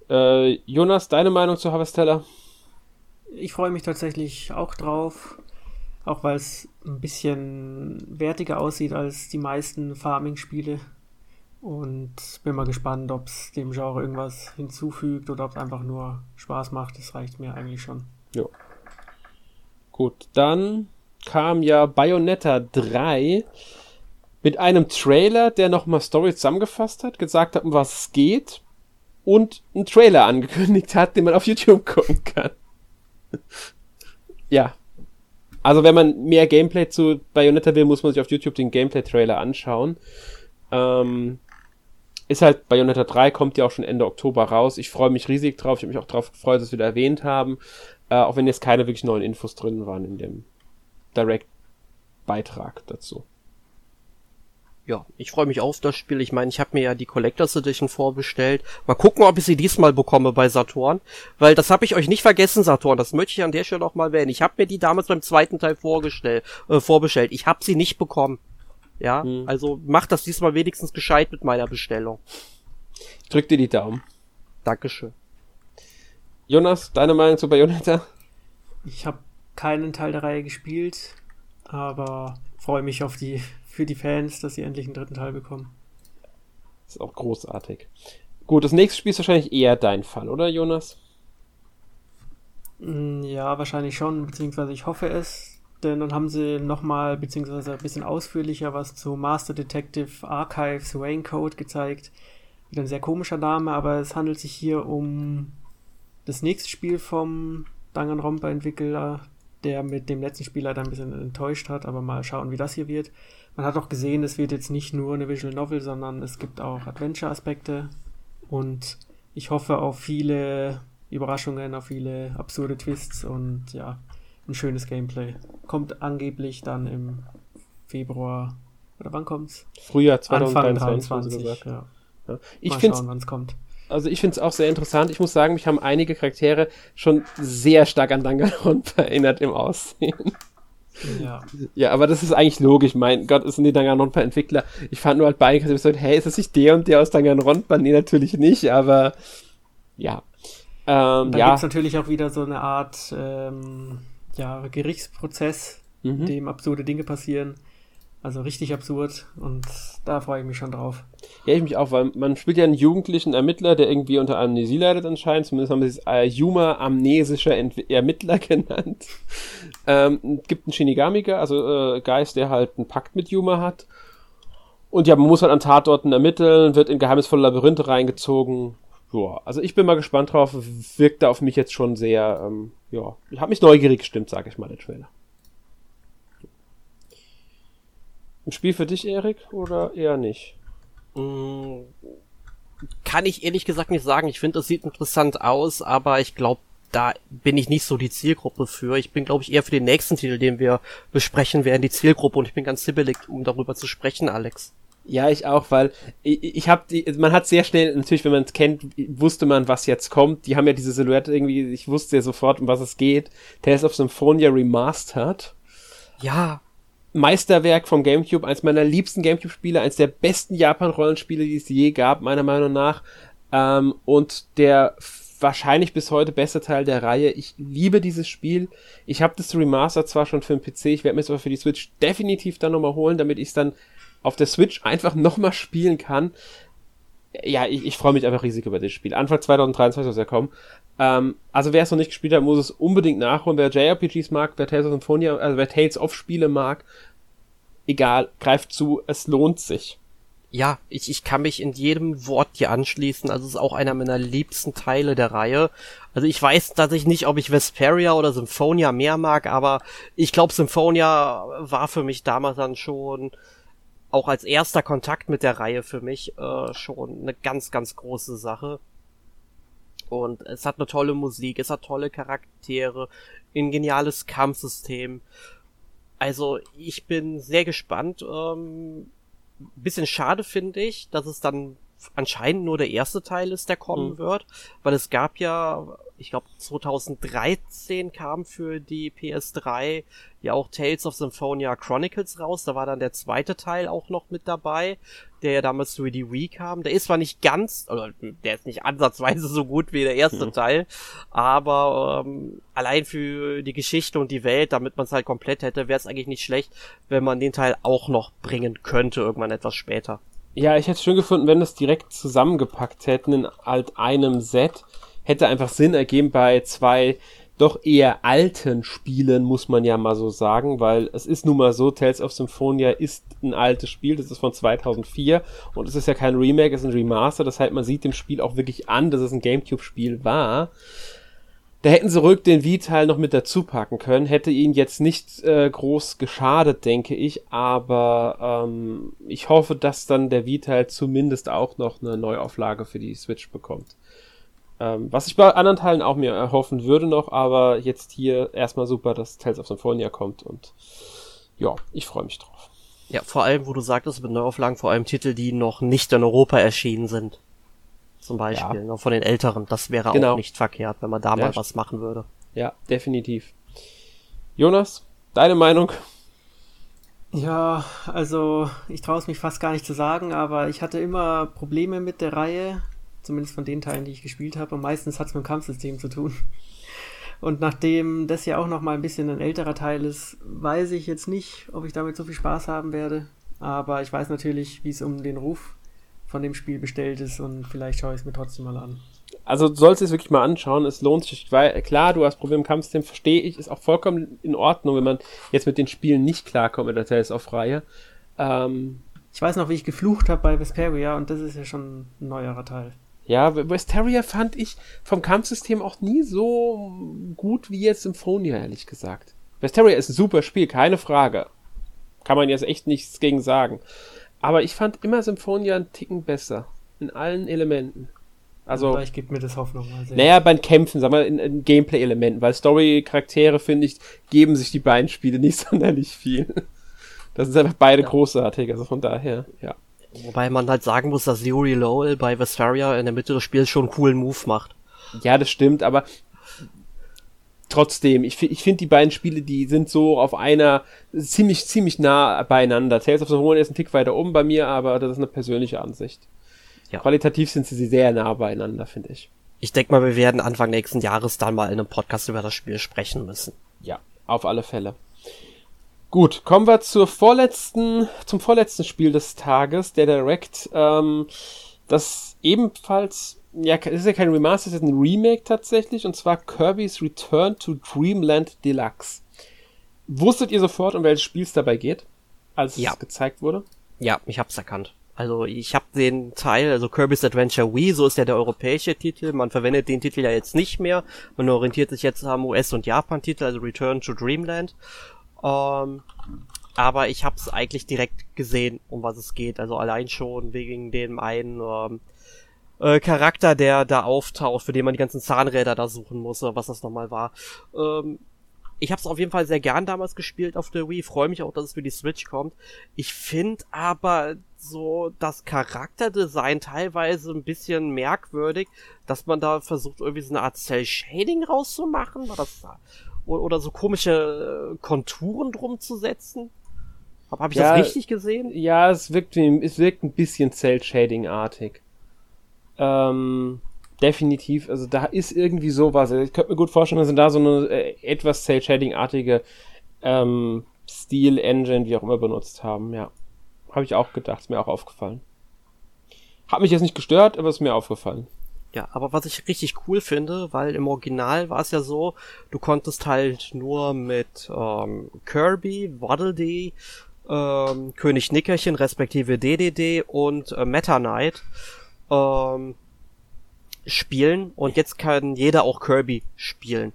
Äh, Jonas, deine Meinung zu Harvestella? Ich freue mich tatsächlich auch drauf. Auch weil es ein bisschen wertiger aussieht als die meisten Farming-Spiele. Und bin mal gespannt, ob es dem Genre irgendwas hinzufügt oder ob es einfach nur Spaß macht. Das reicht mir eigentlich schon. Ja. Gut, dann kam ja Bayonetta 3 mit einem Trailer, der nochmal Story zusammengefasst hat, gesagt hat, um was es geht und einen Trailer angekündigt hat, den man auf YouTube gucken kann. ja. Also wenn man mehr Gameplay zu Bayonetta will, muss man sich auf YouTube den Gameplay-Trailer anschauen. Ähm, ist halt Bayonetta 3, kommt ja auch schon Ende Oktober raus. Ich freue mich riesig drauf. Ich habe mich auch darauf gefreut, dass wir wieder erwähnt haben. Äh, auch wenn jetzt keine wirklich neuen Infos drin waren in dem Direct-Beitrag dazu. Ja, ich freue mich auf das Spiel. Ich meine, ich habe mir ja die Collectors Edition vorbestellt. Mal gucken, ob ich sie diesmal bekomme bei Saturn. Weil das habe ich euch nicht vergessen, Saturn. Das möchte ich an der Stelle noch mal erwähnen. Ich habe mir die damals beim zweiten Teil vorgestellt, äh, vorbestellt. Ich habe sie nicht bekommen. Ja, hm. also macht das diesmal wenigstens gescheit mit meiner Bestellung. Ich drück dir die Daumen. Dankeschön. Jonas, deine Meinung zu Bayonetta? Ich habe keinen Teil der Reihe gespielt, aber freue mich auf die, für die Fans, dass sie endlich einen dritten Teil bekommen. Das ist auch großartig. Gut, das nächste Spiel ist wahrscheinlich eher dein Fall, oder Jonas? Mm, ja, wahrscheinlich schon, beziehungsweise ich hoffe es, denn dann haben sie nochmal, beziehungsweise ein bisschen ausführlicher was zu Master Detective Archives Raincoat gezeigt. Wieder ein sehr komischer Name, aber es handelt sich hier um das nächste Spiel vom Danganronpa-Entwickler, der mit dem letzten Spiel leider ein bisschen enttäuscht hat, aber mal schauen, wie das hier wird. Man hat auch gesehen, es wird jetzt nicht nur eine Visual Novel, sondern es gibt auch Adventure-Aspekte und ich hoffe auf viele Überraschungen, auf viele absurde Twists und ja, ein schönes Gameplay. Kommt angeblich dann im Februar oder wann kommt's? Frühjahr 2023. Ja. Ja. Ich Mal schauen, wann es kommt also ich finde es auch sehr interessant. Ich muss sagen, mich haben einige Charaktere schon sehr stark an Danganronpa erinnert im Aussehen. Ja. ja, aber das ist eigentlich logisch. Mein Gott, es sind die Danganronpa-Entwickler. Ich fand nur halt bei einigen so, hey, ist das nicht der und der aus Danganronpa? Nee, natürlich nicht, aber ja. Ähm, Dann ja. gibt's natürlich auch wieder so eine Art ähm, ja, Gerichtsprozess, mhm. in dem absurde Dinge passieren. Also richtig absurd und da freue ich mich schon drauf. Ja, ich mich auch, weil man spielt ja einen jugendlichen Ermittler, der irgendwie unter Amnesie leidet anscheinend. Zumindest haben sie es äh, Yuma amnesischer Ent Ermittler genannt. ähm, gibt einen Shinigamiker, also äh, Geist, der halt einen Pakt mit Yuma hat. Und ja, man muss halt an Tatorten ermitteln, wird in geheimnisvolle Labyrinthe reingezogen. Ja, also ich bin mal gespannt drauf. Wirkt da auf mich jetzt schon sehr, ähm, ja, ich habe mich neugierig gestimmt, sage ich mal, der Trailer. Ein Spiel für dich, Erik, oder eher nicht? Mm, kann ich ehrlich gesagt nicht sagen. Ich finde, es sieht interessant aus, aber ich glaube, da bin ich nicht so die Zielgruppe für. Ich bin, glaube ich, eher für den nächsten Titel, den wir besprechen werden, die Zielgruppe und ich bin ganz hibbelig, um darüber zu sprechen, Alex. Ja, ich auch, weil ich, ich habe die, man hat sehr schnell, natürlich, wenn man es kennt, wusste man, was jetzt kommt. Die haben ja diese Silhouette irgendwie, ich wusste ja sofort, um was es geht. Tales of Symphonia Remastered. Ja, Meisterwerk vom GameCube, eins meiner liebsten GameCube-Spiele, eins der besten Japan-Rollenspiele, die es je gab, meiner Meinung nach. Ähm, und der wahrscheinlich bis heute beste Teil der Reihe. Ich liebe dieses Spiel. Ich habe das Remaster zwar schon für den PC, ich werde mir es aber für die Switch definitiv dann nochmal holen, damit ich es dann auf der Switch einfach nochmal spielen kann. Ja, ich, ich freue mich einfach riesig über das Spiel. Anfang 2023 soll es ja kommen. Ähm, also wer es noch nicht gespielt hat, muss es unbedingt nachholen. Wer JRPGs mag, wer Tales of Symphonia, also wer Tales of Spiele mag, egal, greift zu, es lohnt sich. Ja, ich, ich kann mich in jedem Wort hier anschließen. Also es ist auch einer meiner liebsten Teile der Reihe. Also ich weiß tatsächlich nicht, ob ich Vesperia oder Symphonia mehr mag, aber ich glaube, Symphonia war für mich damals dann schon auch als erster Kontakt mit der Reihe für mich äh, schon eine ganz, ganz große Sache. Und es hat eine tolle Musik, es hat tolle Charaktere, ein geniales Kampfsystem. Also ich bin sehr gespannt. Ähm, bisschen schade finde ich, dass es dann anscheinend nur der erste Teil ist, der kommen mhm. wird, weil es gab ja, ich glaube 2013 kam für die PS3 ja auch Tales of Symphonia Chronicles raus, da war dann der zweite Teil auch noch mit dabei, der ja damals für die Wii kam. Der ist zwar nicht ganz, oder der ist nicht ansatzweise so gut wie der erste mhm. Teil, aber ähm, allein für die Geschichte und die Welt, damit man es halt komplett hätte, wäre es eigentlich nicht schlecht, wenn man den Teil auch noch bringen könnte, irgendwann etwas später. Ja, ich hätte es schön gefunden, wenn das direkt zusammengepackt hätten in halt einem Set. Hätte einfach Sinn ergeben bei zwei doch eher alten Spielen, muss man ja mal so sagen, weil es ist nun mal so, Tales of Symphonia ist ein altes Spiel, das ist von 2004 und es ist ja kein Remake, es ist ein Remaster, das heißt, man sieht dem Spiel auch wirklich an, dass es ein Gamecube-Spiel war. Da hätten sie ruhig den Wii-Teil noch mit dazu packen können, hätte ihn jetzt nicht äh, groß geschadet, denke ich, aber ähm, ich hoffe, dass dann der Wii-Teil zumindest auch noch eine Neuauflage für die Switch bekommt. Ähm, was ich bei anderen Teilen auch mir erhoffen würde noch, aber jetzt hier erstmal super, dass Tales of Symphonia kommt und ja, ich freue mich drauf. Ja, vor allem, wo du sagtest, mit Neuauflagen, vor allem Titel, die noch nicht in Europa erschienen sind zum Beispiel, ja. noch von den älteren. Das wäre genau. auch nicht verkehrt, wenn man da ja, mal was machen würde. Ja, definitiv. Jonas, deine Meinung? Ja, also ich traue es mich fast gar nicht zu sagen, aber ich hatte immer Probleme mit der Reihe, zumindest von den Teilen, die ich gespielt habe, und meistens hat es mit dem Kampfsystem zu tun. Und nachdem das ja auch noch mal ein bisschen ein älterer Teil ist, weiß ich jetzt nicht, ob ich damit so viel Spaß haben werde. Aber ich weiß natürlich, wie es um den Ruf von dem Spiel bestellt ist und vielleicht schaue ich es mir trotzdem mal an. Also du sollst es wirklich mal anschauen, es lohnt sich, weil klar, du hast Probleme im Kampfsystem, verstehe ich, ist auch vollkommen in Ordnung, wenn man jetzt mit den Spielen nicht klarkommt mit der Tales of Reihe. Ähm, ich weiß noch, wie ich geflucht habe bei Vesperia und das ist ja schon ein neuerer Teil. Ja, Vesperia fand ich vom Kampfsystem auch nie so gut wie jetzt Symphonia, ehrlich gesagt. Vesperia ist ein super Spiel, keine Frage. Kann man jetzt echt nichts gegen sagen. Aber ich fand immer Symphonia einen Ticken besser. In allen Elementen. Also, Vielleicht gibt mir das Hoffnung. Mal naja, beim Kämpfen, sagen wir, in, in Gameplay-Elementen, weil Story-Charaktere, finde ich, geben sich die beiden Spiele nicht sonderlich viel. Das sind einfach beide ja. großartig, also von daher, ja. Wobei man halt sagen muss, dass Yuri Lowell bei Vesperia in der Mitte des Spiels schon einen coolen Move macht. Ja, das stimmt, aber trotzdem, ich, ich finde die beiden Spiele, die sind so auf einer ziemlich, ziemlich nah beieinander. Tales of the Symphonia ist ein Tick weiter oben bei mir, aber das ist eine persönliche Ansicht. Ja. Qualitativ sind sie sehr nah beieinander, finde ich. Ich denke mal, wir werden Anfang nächsten Jahres dann mal in einem Podcast über das Spiel sprechen müssen. Ja, auf alle Fälle. Gut, kommen wir zur vorletzten, zum vorletzten Spiel des Tages, der Direct, ähm, das ebenfalls, ja, ist ja kein Remaster, es ist ein Remake tatsächlich, und zwar Kirby's Return to Dreamland Deluxe. Wusstet ihr sofort, um welches Spiel es dabei geht, als ja. es gezeigt wurde? Ja, ich hab's erkannt. Also ich habe den Teil, also Kirby's Adventure Wii, so ist ja der europäische Titel. Man verwendet den Titel ja jetzt nicht mehr. Man orientiert sich jetzt am US- und Japan-Titel, also Return to Dreamland. Ähm, aber ich habe es eigentlich direkt gesehen, um was es geht. Also allein schon wegen dem einen ähm, äh, Charakter, der da auftaucht, für den man die ganzen Zahnräder da suchen muss, was das nochmal war. Ähm, ich habe es auf jeden Fall sehr gern damals gespielt auf der Wii. Freue mich auch, dass es für die Switch kommt. Ich finde aber so das Charakterdesign teilweise ein bisschen merkwürdig, dass man da versucht, irgendwie so eine Art Cell-Shading rauszumachen. War das da? Oder so komische äh, Konturen drum zu setzen. Habe hab ich ja, das richtig gesehen? Ja, es wirkt, es wirkt ein bisschen Cell-Shading-artig. Ähm, definitiv, also da ist irgendwie sowas. Ich könnte mir gut vorstellen, dass da so eine äh, etwas Cell-Shading-artige ähm, Stil-Engine, wie auch immer, benutzt haben, ja. Habe ich auch gedacht, ist mir auch aufgefallen. Hat mich jetzt nicht gestört, aber ist mir aufgefallen. Ja, aber was ich richtig cool finde, weil im Original war es ja so, du konntest halt nur mit ähm, Kirby, Waddle Dee, ähm, König Nickerchen respektive DDD und äh, Meta Knight ähm, spielen und jetzt kann jeder auch Kirby spielen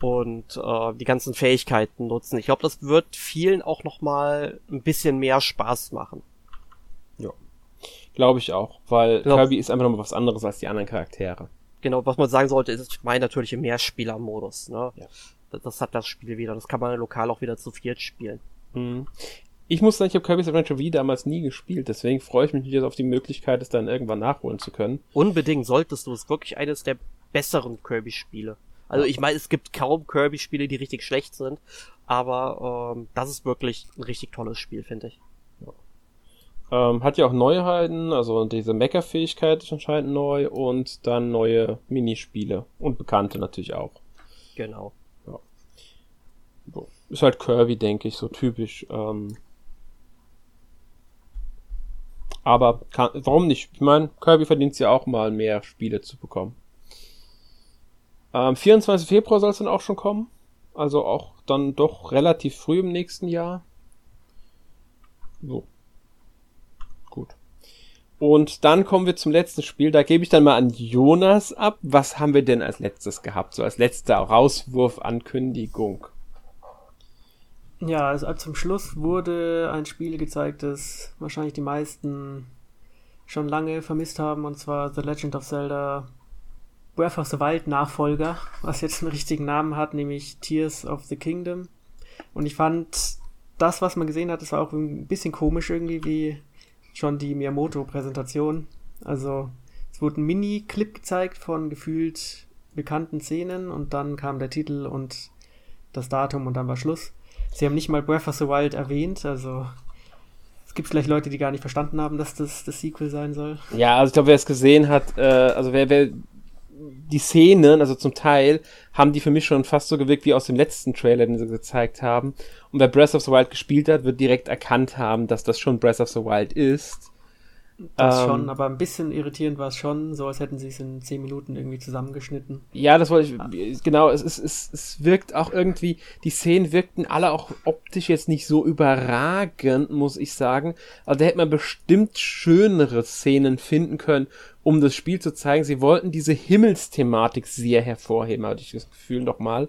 und äh, die ganzen Fähigkeiten nutzen. Ich glaube, das wird vielen auch noch mal ein bisschen mehr Spaß machen. Ja, glaube ich auch, weil glaub, Kirby ist einfach noch mal was anderes als die anderen Charaktere. Genau, was man sagen sollte, ist mein natürliche Mehrspielermodus. Ne? Ja. Das, das, hat das Spiel wieder. Das kann man lokal auch wieder zu viert spielen. Mhm. Ich muss sagen, ich habe Kirby's Adventure V damals nie gespielt, deswegen freue ich mich jetzt auf die Möglichkeit, es dann irgendwann nachholen zu können. Unbedingt solltest du. Es ist wirklich eines der besseren Kirby-Spiele. Also ich meine, es gibt kaum Kirby-Spiele, die richtig schlecht sind, aber ähm, das ist wirklich ein richtig tolles Spiel, finde ich. Ja. Ähm, hat ja auch Neuheiten, also diese Mecha-Fähigkeit ist anscheinend neu und dann neue Minispiele und bekannte natürlich auch. Genau. Ja. So. Ist halt Kirby, denke ich, so typisch. Ähm, Aber kann, warum nicht? Ich meine, Kirby verdient es ja auch mal mehr Spiele zu bekommen. Ähm, 24. Februar soll es dann auch schon kommen. Also auch dann doch relativ früh im nächsten Jahr. So. Gut. Und dann kommen wir zum letzten Spiel. Da gebe ich dann mal an Jonas ab. Was haben wir denn als letztes gehabt? So als letzter Rauswurf-Ankündigung. Ja, also zum Schluss wurde ein Spiel gezeigt, das wahrscheinlich die meisten schon lange vermisst haben, und zwar The Legend of Zelda Breath of the Wild Nachfolger, was jetzt einen richtigen Namen hat, nämlich Tears of the Kingdom. Und ich fand das, was man gesehen hat, das war auch ein bisschen komisch irgendwie, wie schon die Miyamoto-Präsentation. Also es wurde ein Mini-Clip gezeigt von gefühlt bekannten Szenen und dann kam der Titel und das Datum und dann war Schluss. Sie haben nicht mal Breath of the Wild erwähnt, also es gibt vielleicht Leute, die gar nicht verstanden haben, dass das das Sequel sein soll. Ja, also ich glaube, wer es gesehen hat, äh, also wer, wer die Szenen, also zum Teil, haben die für mich schon fast so gewirkt wie aus dem letzten Trailer, den sie gezeigt haben. Und wer Breath of the Wild gespielt hat, wird direkt erkannt haben, dass das schon Breath of the Wild ist. Das ähm, schon, aber ein bisschen irritierend war es schon, so als hätten sie es in 10 Minuten irgendwie zusammengeschnitten. Ja, das wollte ich, genau, es, es, es, es wirkt auch irgendwie, die Szenen wirkten alle auch optisch jetzt nicht so überragend, muss ich sagen. Also da hätte man bestimmt schönere Szenen finden können, um das Spiel zu zeigen. Sie wollten diese Himmelsthematik sehr hervorheben, hatte ich das Gefühl nochmal.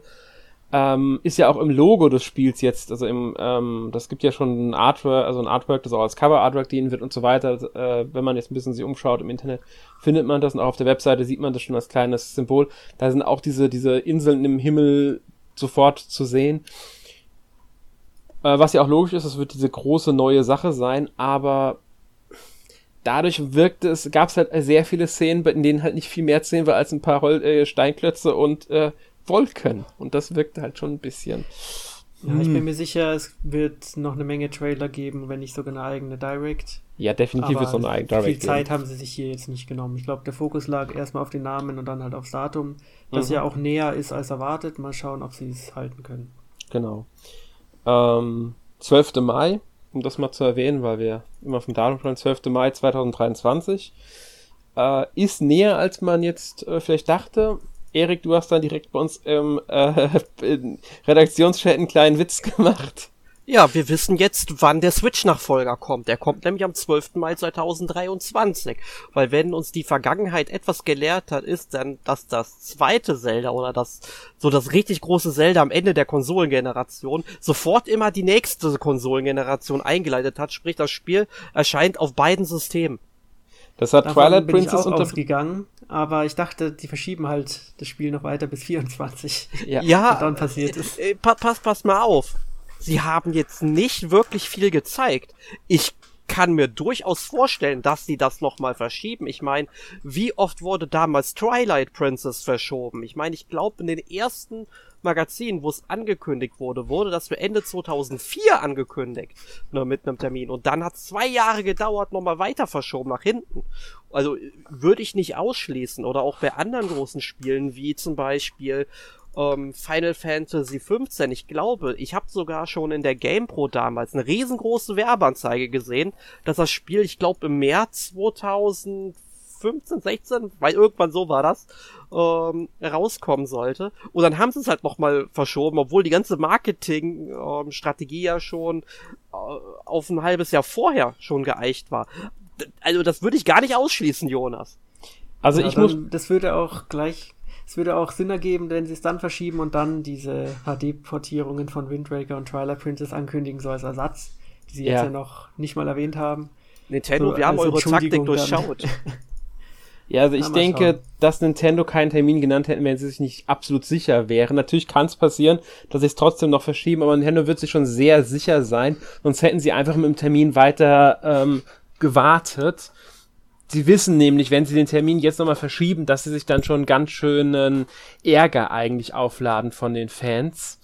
Ähm, ist ja auch im Logo des Spiels jetzt, also im, ähm, das gibt ja schon ein Artwork, also ein Artwork, das auch als Cover-Artwork dienen wird und so weiter. Äh, wenn man jetzt ein bisschen sich umschaut im Internet, findet man das und auch auf der Webseite sieht man das schon als kleines Symbol. Da sind auch diese, diese Inseln im Himmel sofort zu sehen. Äh, was ja auch logisch ist, es wird diese große neue Sache sein, aber dadurch wirkte es, gab es halt sehr viele Szenen, in denen halt nicht viel mehr zu sehen war als ein paar Hol äh, Steinklötze und äh, Wolken. Und das wirkt halt schon ein bisschen. Ja, hm. ich bin mir sicher, es wird noch eine Menge Trailer geben, wenn nicht sogar eine eigene Direct. Ja, definitiv ist so eine eigene Direct. Viel Zeit haben sie sich hier jetzt nicht genommen. Ich glaube, der Fokus lag erstmal auf den Namen und dann halt aufs Datum, das mhm. ja auch näher ist als erwartet. Mal schauen, ob sie es halten können. Genau. Ähm, 12. Mai, um das mal zu erwähnen, weil wir immer vom Datum sprechen, 12. Mai 2023. Äh, ist näher, als man jetzt äh, vielleicht dachte. Erik, du hast dann direkt bei uns im äh, Redaktionschat einen kleinen Witz gemacht. Ja, wir wissen jetzt, wann der Switch-Nachfolger kommt. Der kommt nämlich am 12. Mai 2023. Weil wenn uns die Vergangenheit etwas gelehrt hat, ist dann, dass das zweite Zelda oder das, so das richtig große Zelda am Ende der Konsolengeneration sofort immer die nächste Konsolengeneration eingeleitet hat. Sprich, das Spiel erscheint auf beiden Systemen. Das hat Davon Twilight bin Princess ich auch ausgegangen, aber ich dachte, die verschieben halt das Spiel noch weiter bis 24. Ja, ja dann passiert ist. Äh, pass, pass mal auf sie haben jetzt nicht wirklich viel gezeigt. Ich kann mir durchaus vorstellen, dass sie das nochmal verschieben. Ich meine, wie oft wurde damals Twilight Princess verschoben? Ich meine, ich glaube, in den ersten Magazinen, wo es angekündigt wurde, wurde das für Ende 2004 angekündigt. Nur mit einem Termin. Und dann hat zwei Jahre gedauert, nochmal weiter verschoben nach hinten. Also würde ich nicht ausschließen. Oder auch bei anderen großen Spielen, wie zum Beispiel ähm, Final Fantasy 15. Ich glaube, ich habe sogar schon in der GamePro damals eine riesengroße Werbeanzeige gesehen, dass das Spiel, ich glaube, im März 2015, 16, weil irgendwann so war das, ähm, rauskommen sollte. Und dann haben sie es halt nochmal verschoben, obwohl die ganze Marketing-Strategie ähm, ja schon äh, auf ein halbes Jahr vorher schon geeicht war. Also das würde ich gar nicht ausschließen, Jonas. Also ja, ich muss. Das würde auch gleich es würde auch Sinn ergeben, wenn sie es dann verschieben und dann diese HD-Portierungen von Wind Waker und Twilight Princess ankündigen, so als Ersatz, die sie ja. jetzt ja noch nicht mal erwähnt haben. Nintendo, so, wir haben eure Taktik durchschaut. Ja, also ich denke, schauen. dass Nintendo keinen Termin genannt hätten, wenn sie sich nicht absolut sicher wären. Natürlich kann es passieren, dass sie es trotzdem noch verschieben, aber Nintendo wird sich schon sehr sicher sein, sonst hätten sie einfach mit dem Termin weiter ähm, gewartet. Sie wissen nämlich, wenn sie den Termin jetzt nochmal verschieben, dass sie sich dann schon ganz schönen Ärger eigentlich aufladen von den Fans.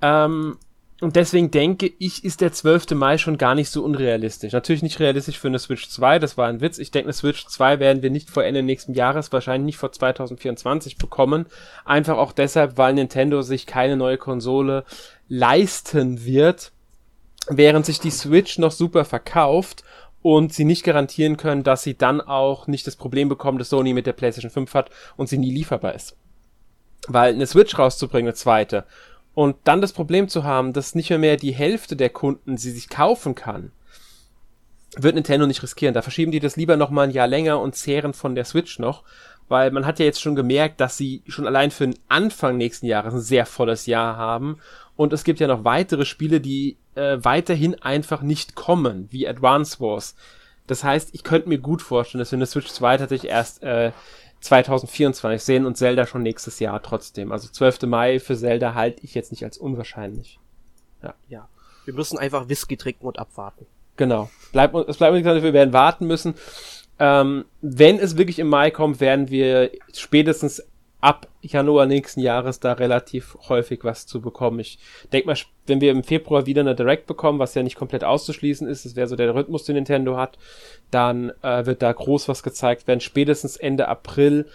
Ähm, und deswegen denke ich, ist der 12. Mai schon gar nicht so unrealistisch. Natürlich nicht realistisch für eine Switch 2, das war ein Witz. Ich denke, eine Switch 2 werden wir nicht vor Ende nächsten Jahres, wahrscheinlich nicht vor 2024 bekommen. Einfach auch deshalb, weil Nintendo sich keine neue Konsole leisten wird, während sich die Switch noch super verkauft und sie nicht garantieren können, dass sie dann auch nicht das Problem bekommen, das Sony mit der PlayStation 5 hat und sie nie lieferbar ist. Weil eine Switch rauszubringen, eine zweite, und dann das Problem zu haben, dass nicht mehr, mehr die Hälfte der Kunden sie sich kaufen kann, wird Nintendo nicht riskieren. Da verschieben die das lieber noch mal ein Jahr länger und zehren von der Switch noch, weil man hat ja jetzt schon gemerkt, dass sie schon allein für den Anfang nächsten Jahres ein sehr volles Jahr haben und es gibt ja noch weitere Spiele, die äh, weiterhin einfach nicht kommen, wie Advance Wars. Das heißt, ich könnte mir gut vorstellen, dass wir eine Switch 2 tatsächlich erst äh, 2024 sehen und Zelda schon nächstes Jahr trotzdem. Also 12. Mai für Zelda halte ich jetzt nicht als unwahrscheinlich. Ja. ja. Wir müssen einfach Whisky trinken und abwarten. Genau. Bleib, es bleibt uns wir werden warten müssen. Ähm, wenn es wirklich im Mai kommt, werden wir spätestens ab Januar nächsten Jahres da relativ häufig was zu bekommen. Ich denke mal, wenn wir im Februar wieder eine Direct bekommen, was ja nicht komplett auszuschließen ist, das wäre so der Rhythmus, den Nintendo hat, dann äh, wird da groß was gezeigt werden. Spätestens Ende April,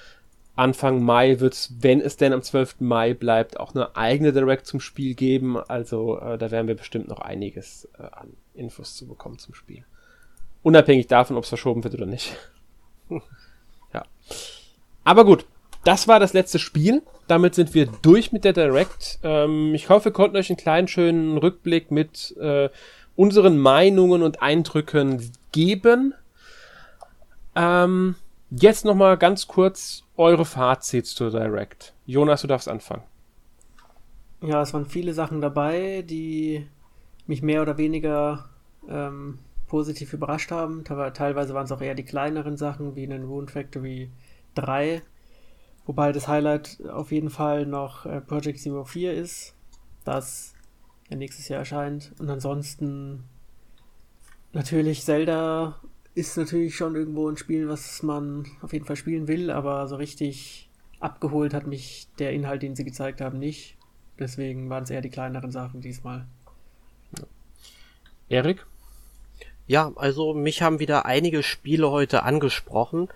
Anfang Mai wird es, wenn es denn am 12. Mai bleibt, auch eine eigene Direct zum Spiel geben. Also äh, da werden wir bestimmt noch einiges äh, an Infos zu bekommen zum Spiel. Unabhängig davon, ob es verschoben wird oder nicht. ja. Aber gut, das war das letzte Spiel. Damit sind wir durch mit der Direct. Ähm, ich hoffe, wir konnten euch einen kleinen schönen Rückblick mit äh, unseren Meinungen und Eindrücken geben. Ähm, jetzt nochmal ganz kurz eure Fazits zur Direct. Jonas, du darfst anfangen. Ja, es waren viele Sachen dabei, die mich mehr oder weniger ähm, positiv überrascht haben. Teilweise waren es auch eher die kleineren Sachen, wie in den Rune Factory 3 Wobei das Highlight auf jeden Fall noch äh, Project Zero 4 ist, das ja nächstes Jahr erscheint. Und ansonsten natürlich Zelda ist natürlich schon irgendwo ein Spiel, was man auf jeden Fall spielen will, aber so richtig abgeholt hat mich der Inhalt, den sie gezeigt haben, nicht. Deswegen waren es eher die kleineren Sachen diesmal. Erik? Ja, also mich haben wieder einige Spiele heute angesprochen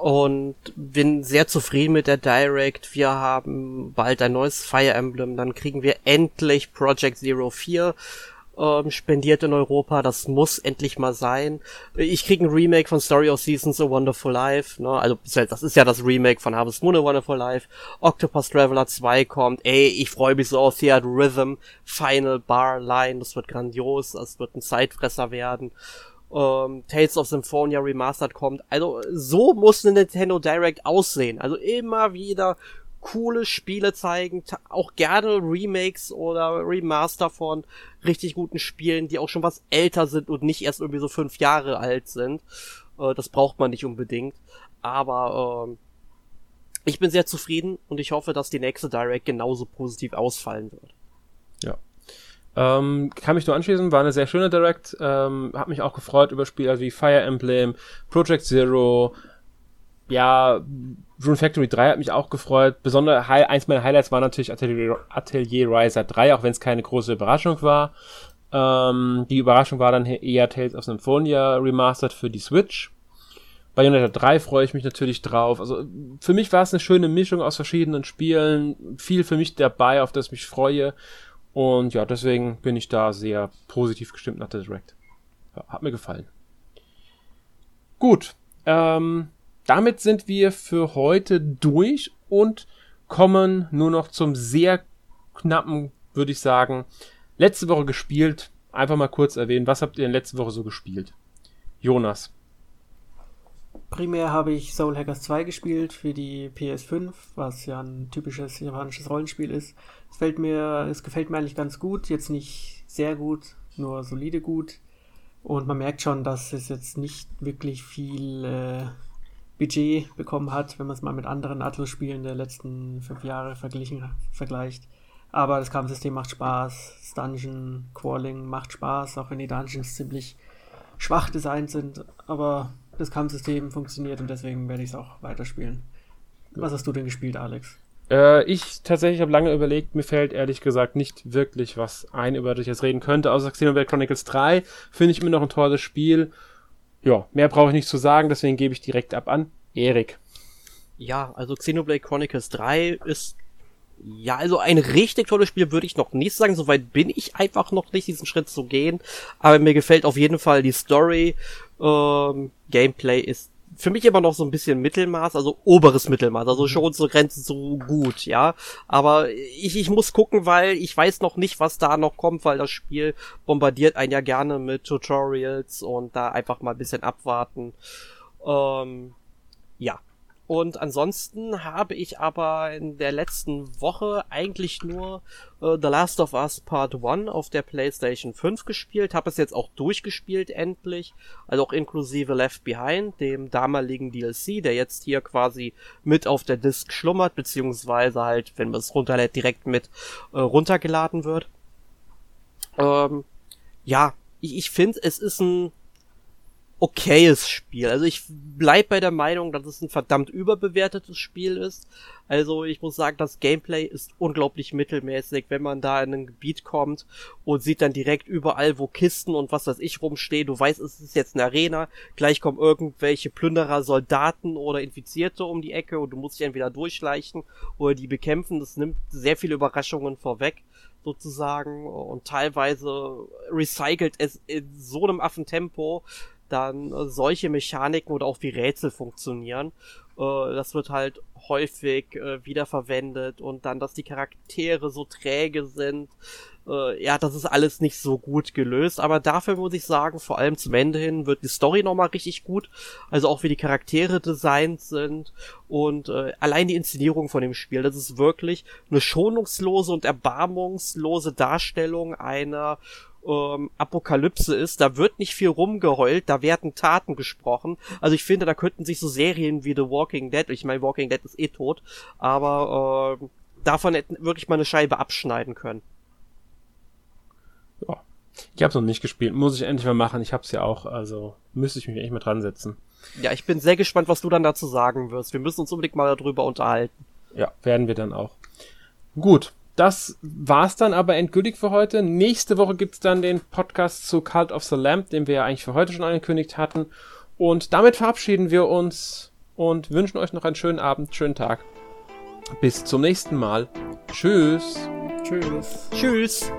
und bin sehr zufrieden mit der Direct. Wir haben bald ein neues Fire Emblem, dann kriegen wir endlich Project Zero 4 ähm, spendiert in Europa. Das muss endlich mal sein. Ich krieg ein Remake von Story of Seasons A Wonderful Life. Ne? Also das ist ja das Remake von Harvest Moon A Wonderful Life. Octopus Traveler 2 kommt. Ey, ich freue mich so auf Theater Rhythm, Final Bar Line. Das wird grandios. Das wird ein Zeitfresser werden. Ähm, Tales of Symphonia Remastered kommt. Also so muss eine Nintendo Direct aussehen. Also immer wieder coole Spiele zeigen, auch gerne Remakes oder Remaster von richtig guten Spielen, die auch schon was älter sind und nicht erst irgendwie so fünf Jahre alt sind. Äh, das braucht man nicht unbedingt. Aber äh, ich bin sehr zufrieden und ich hoffe, dass die nächste Direct genauso positiv ausfallen wird. Ähm, kann mich nur anschließen, war eine sehr schöne Direct. Ähm, hat mich auch gefreut über Spiele wie Fire Emblem, Project Zero, ja, Rune Factory 3 hat mich auch gefreut. Besonders eins meiner Highlights war natürlich Atelier, Atelier Riser 3, auch wenn es keine große Überraschung war. Ähm, die Überraschung war dann eher Tales of Symphonia Remastered für die Switch. Bei Bayonetta 3 freue ich mich natürlich drauf. Also für mich war es eine schöne Mischung aus verschiedenen Spielen. Viel für mich dabei, auf das ich mich freue. Und ja, deswegen bin ich da sehr positiv gestimmt nach der Direct. Ja, hat mir gefallen. Gut. Ähm, damit sind wir für heute durch und kommen nur noch zum sehr knappen, würde ich sagen, letzte Woche gespielt. Einfach mal kurz erwähnen, was habt ihr in letzter Woche so gespielt? Jonas. Primär habe ich Soul Hackers 2 gespielt für die PS5, was ja ein typisches japanisches Rollenspiel ist. Es gefällt mir, es gefällt mir eigentlich ganz gut, jetzt nicht sehr gut, nur solide gut. Und man merkt schon, dass es jetzt nicht wirklich viel äh, Budget bekommen hat, wenn man es mal mit anderen Atlus-Spielen der letzten fünf Jahre verglichen, vergleicht. Aber das Kampfsystem macht Spaß, das Dungeon Crawling macht Spaß, auch wenn die Dungeons ziemlich schwach designt sind. Aber das Kampfsystem funktioniert und deswegen werde ich es auch weiterspielen. Was hast du denn gespielt, Alex? Äh, ich tatsächlich habe lange überlegt, mir fällt ehrlich gesagt nicht wirklich was ein, über das ich jetzt reden könnte, außer Xenoblade Chronicles 3. Finde ich immer noch ein tolles Spiel ja, mehr brauche ich nicht zu sagen, deswegen gebe ich direkt ab an Erik. Ja, also Xenoblade Chronicles 3 ist ja, also ein richtig tolles Spiel würde ich noch nicht sagen. Soweit bin ich einfach noch nicht, diesen Schritt zu gehen. Aber mir gefällt auf jeden Fall die Story. Ähm, Gameplay ist für mich immer noch so ein bisschen Mittelmaß, also oberes Mittelmaß, also schon zur Grenze so gut, ja. Aber ich, ich muss gucken, weil ich weiß noch nicht, was da noch kommt, weil das Spiel bombardiert einen ja gerne mit Tutorials und da einfach mal ein bisschen abwarten. Ähm, ja, und ansonsten habe ich aber in der letzten Woche eigentlich nur äh, The Last of Us Part 1 auf der PlayStation 5 gespielt, habe es jetzt auch durchgespielt endlich, also auch inklusive Left Behind, dem damaligen DLC, der jetzt hier quasi mit auf der Disk schlummert, beziehungsweise halt, wenn man es runterlädt, direkt mit äh, runtergeladen wird. Ähm, ja, ich, ich finde, es ist ein okayes Spiel. Also ich bleib bei der Meinung, dass es ein verdammt überbewertetes Spiel ist. Also ich muss sagen, das Gameplay ist unglaublich mittelmäßig, wenn man da in ein Gebiet kommt und sieht dann direkt überall, wo Kisten und was weiß ich rumstehen. Du weißt, es ist jetzt eine Arena, gleich kommen irgendwelche Plünderer, Soldaten oder Infizierte um die Ecke und du musst dich entweder durchschleichen oder die bekämpfen. Das nimmt sehr viele Überraschungen vorweg sozusagen und teilweise recycelt es in so einem Affentempo, dann äh, solche Mechaniken oder auch wie Rätsel funktionieren. Äh, das wird halt häufig äh, wiederverwendet und dann, dass die Charaktere so träge sind. Äh, ja, das ist alles nicht so gut gelöst, aber dafür muss ich sagen, vor allem zum Ende hin wird die Story nochmal richtig gut. Also auch wie die Charaktere designt sind und äh, allein die Inszenierung von dem Spiel, das ist wirklich eine schonungslose und erbarmungslose Darstellung einer ähm, Apokalypse ist, da wird nicht viel rumgeheult, da werden Taten gesprochen. Also ich finde, da könnten sich so Serien wie The Walking Dead, ich meine, Walking Dead ist eh tot, aber äh, davon hätten wirklich mal eine Scheibe abschneiden können. Ja. Ich habe noch nicht gespielt, muss ich endlich mal machen. Ich habe es ja auch, also müsste ich mich echt mal dran setzen. Ja, ich bin sehr gespannt, was du dann dazu sagen wirst. Wir müssen uns unbedingt mal darüber unterhalten. Ja, werden wir dann auch. Gut, das war's dann aber endgültig für heute. Nächste Woche gibt's dann den Podcast zu Cult of the Lamp, den wir ja eigentlich für heute schon angekündigt hatten. Und damit verabschieden wir uns und wünschen euch noch einen schönen Abend, schönen Tag. Bis zum nächsten Mal. Tschüss. Tschüss. Tschüss.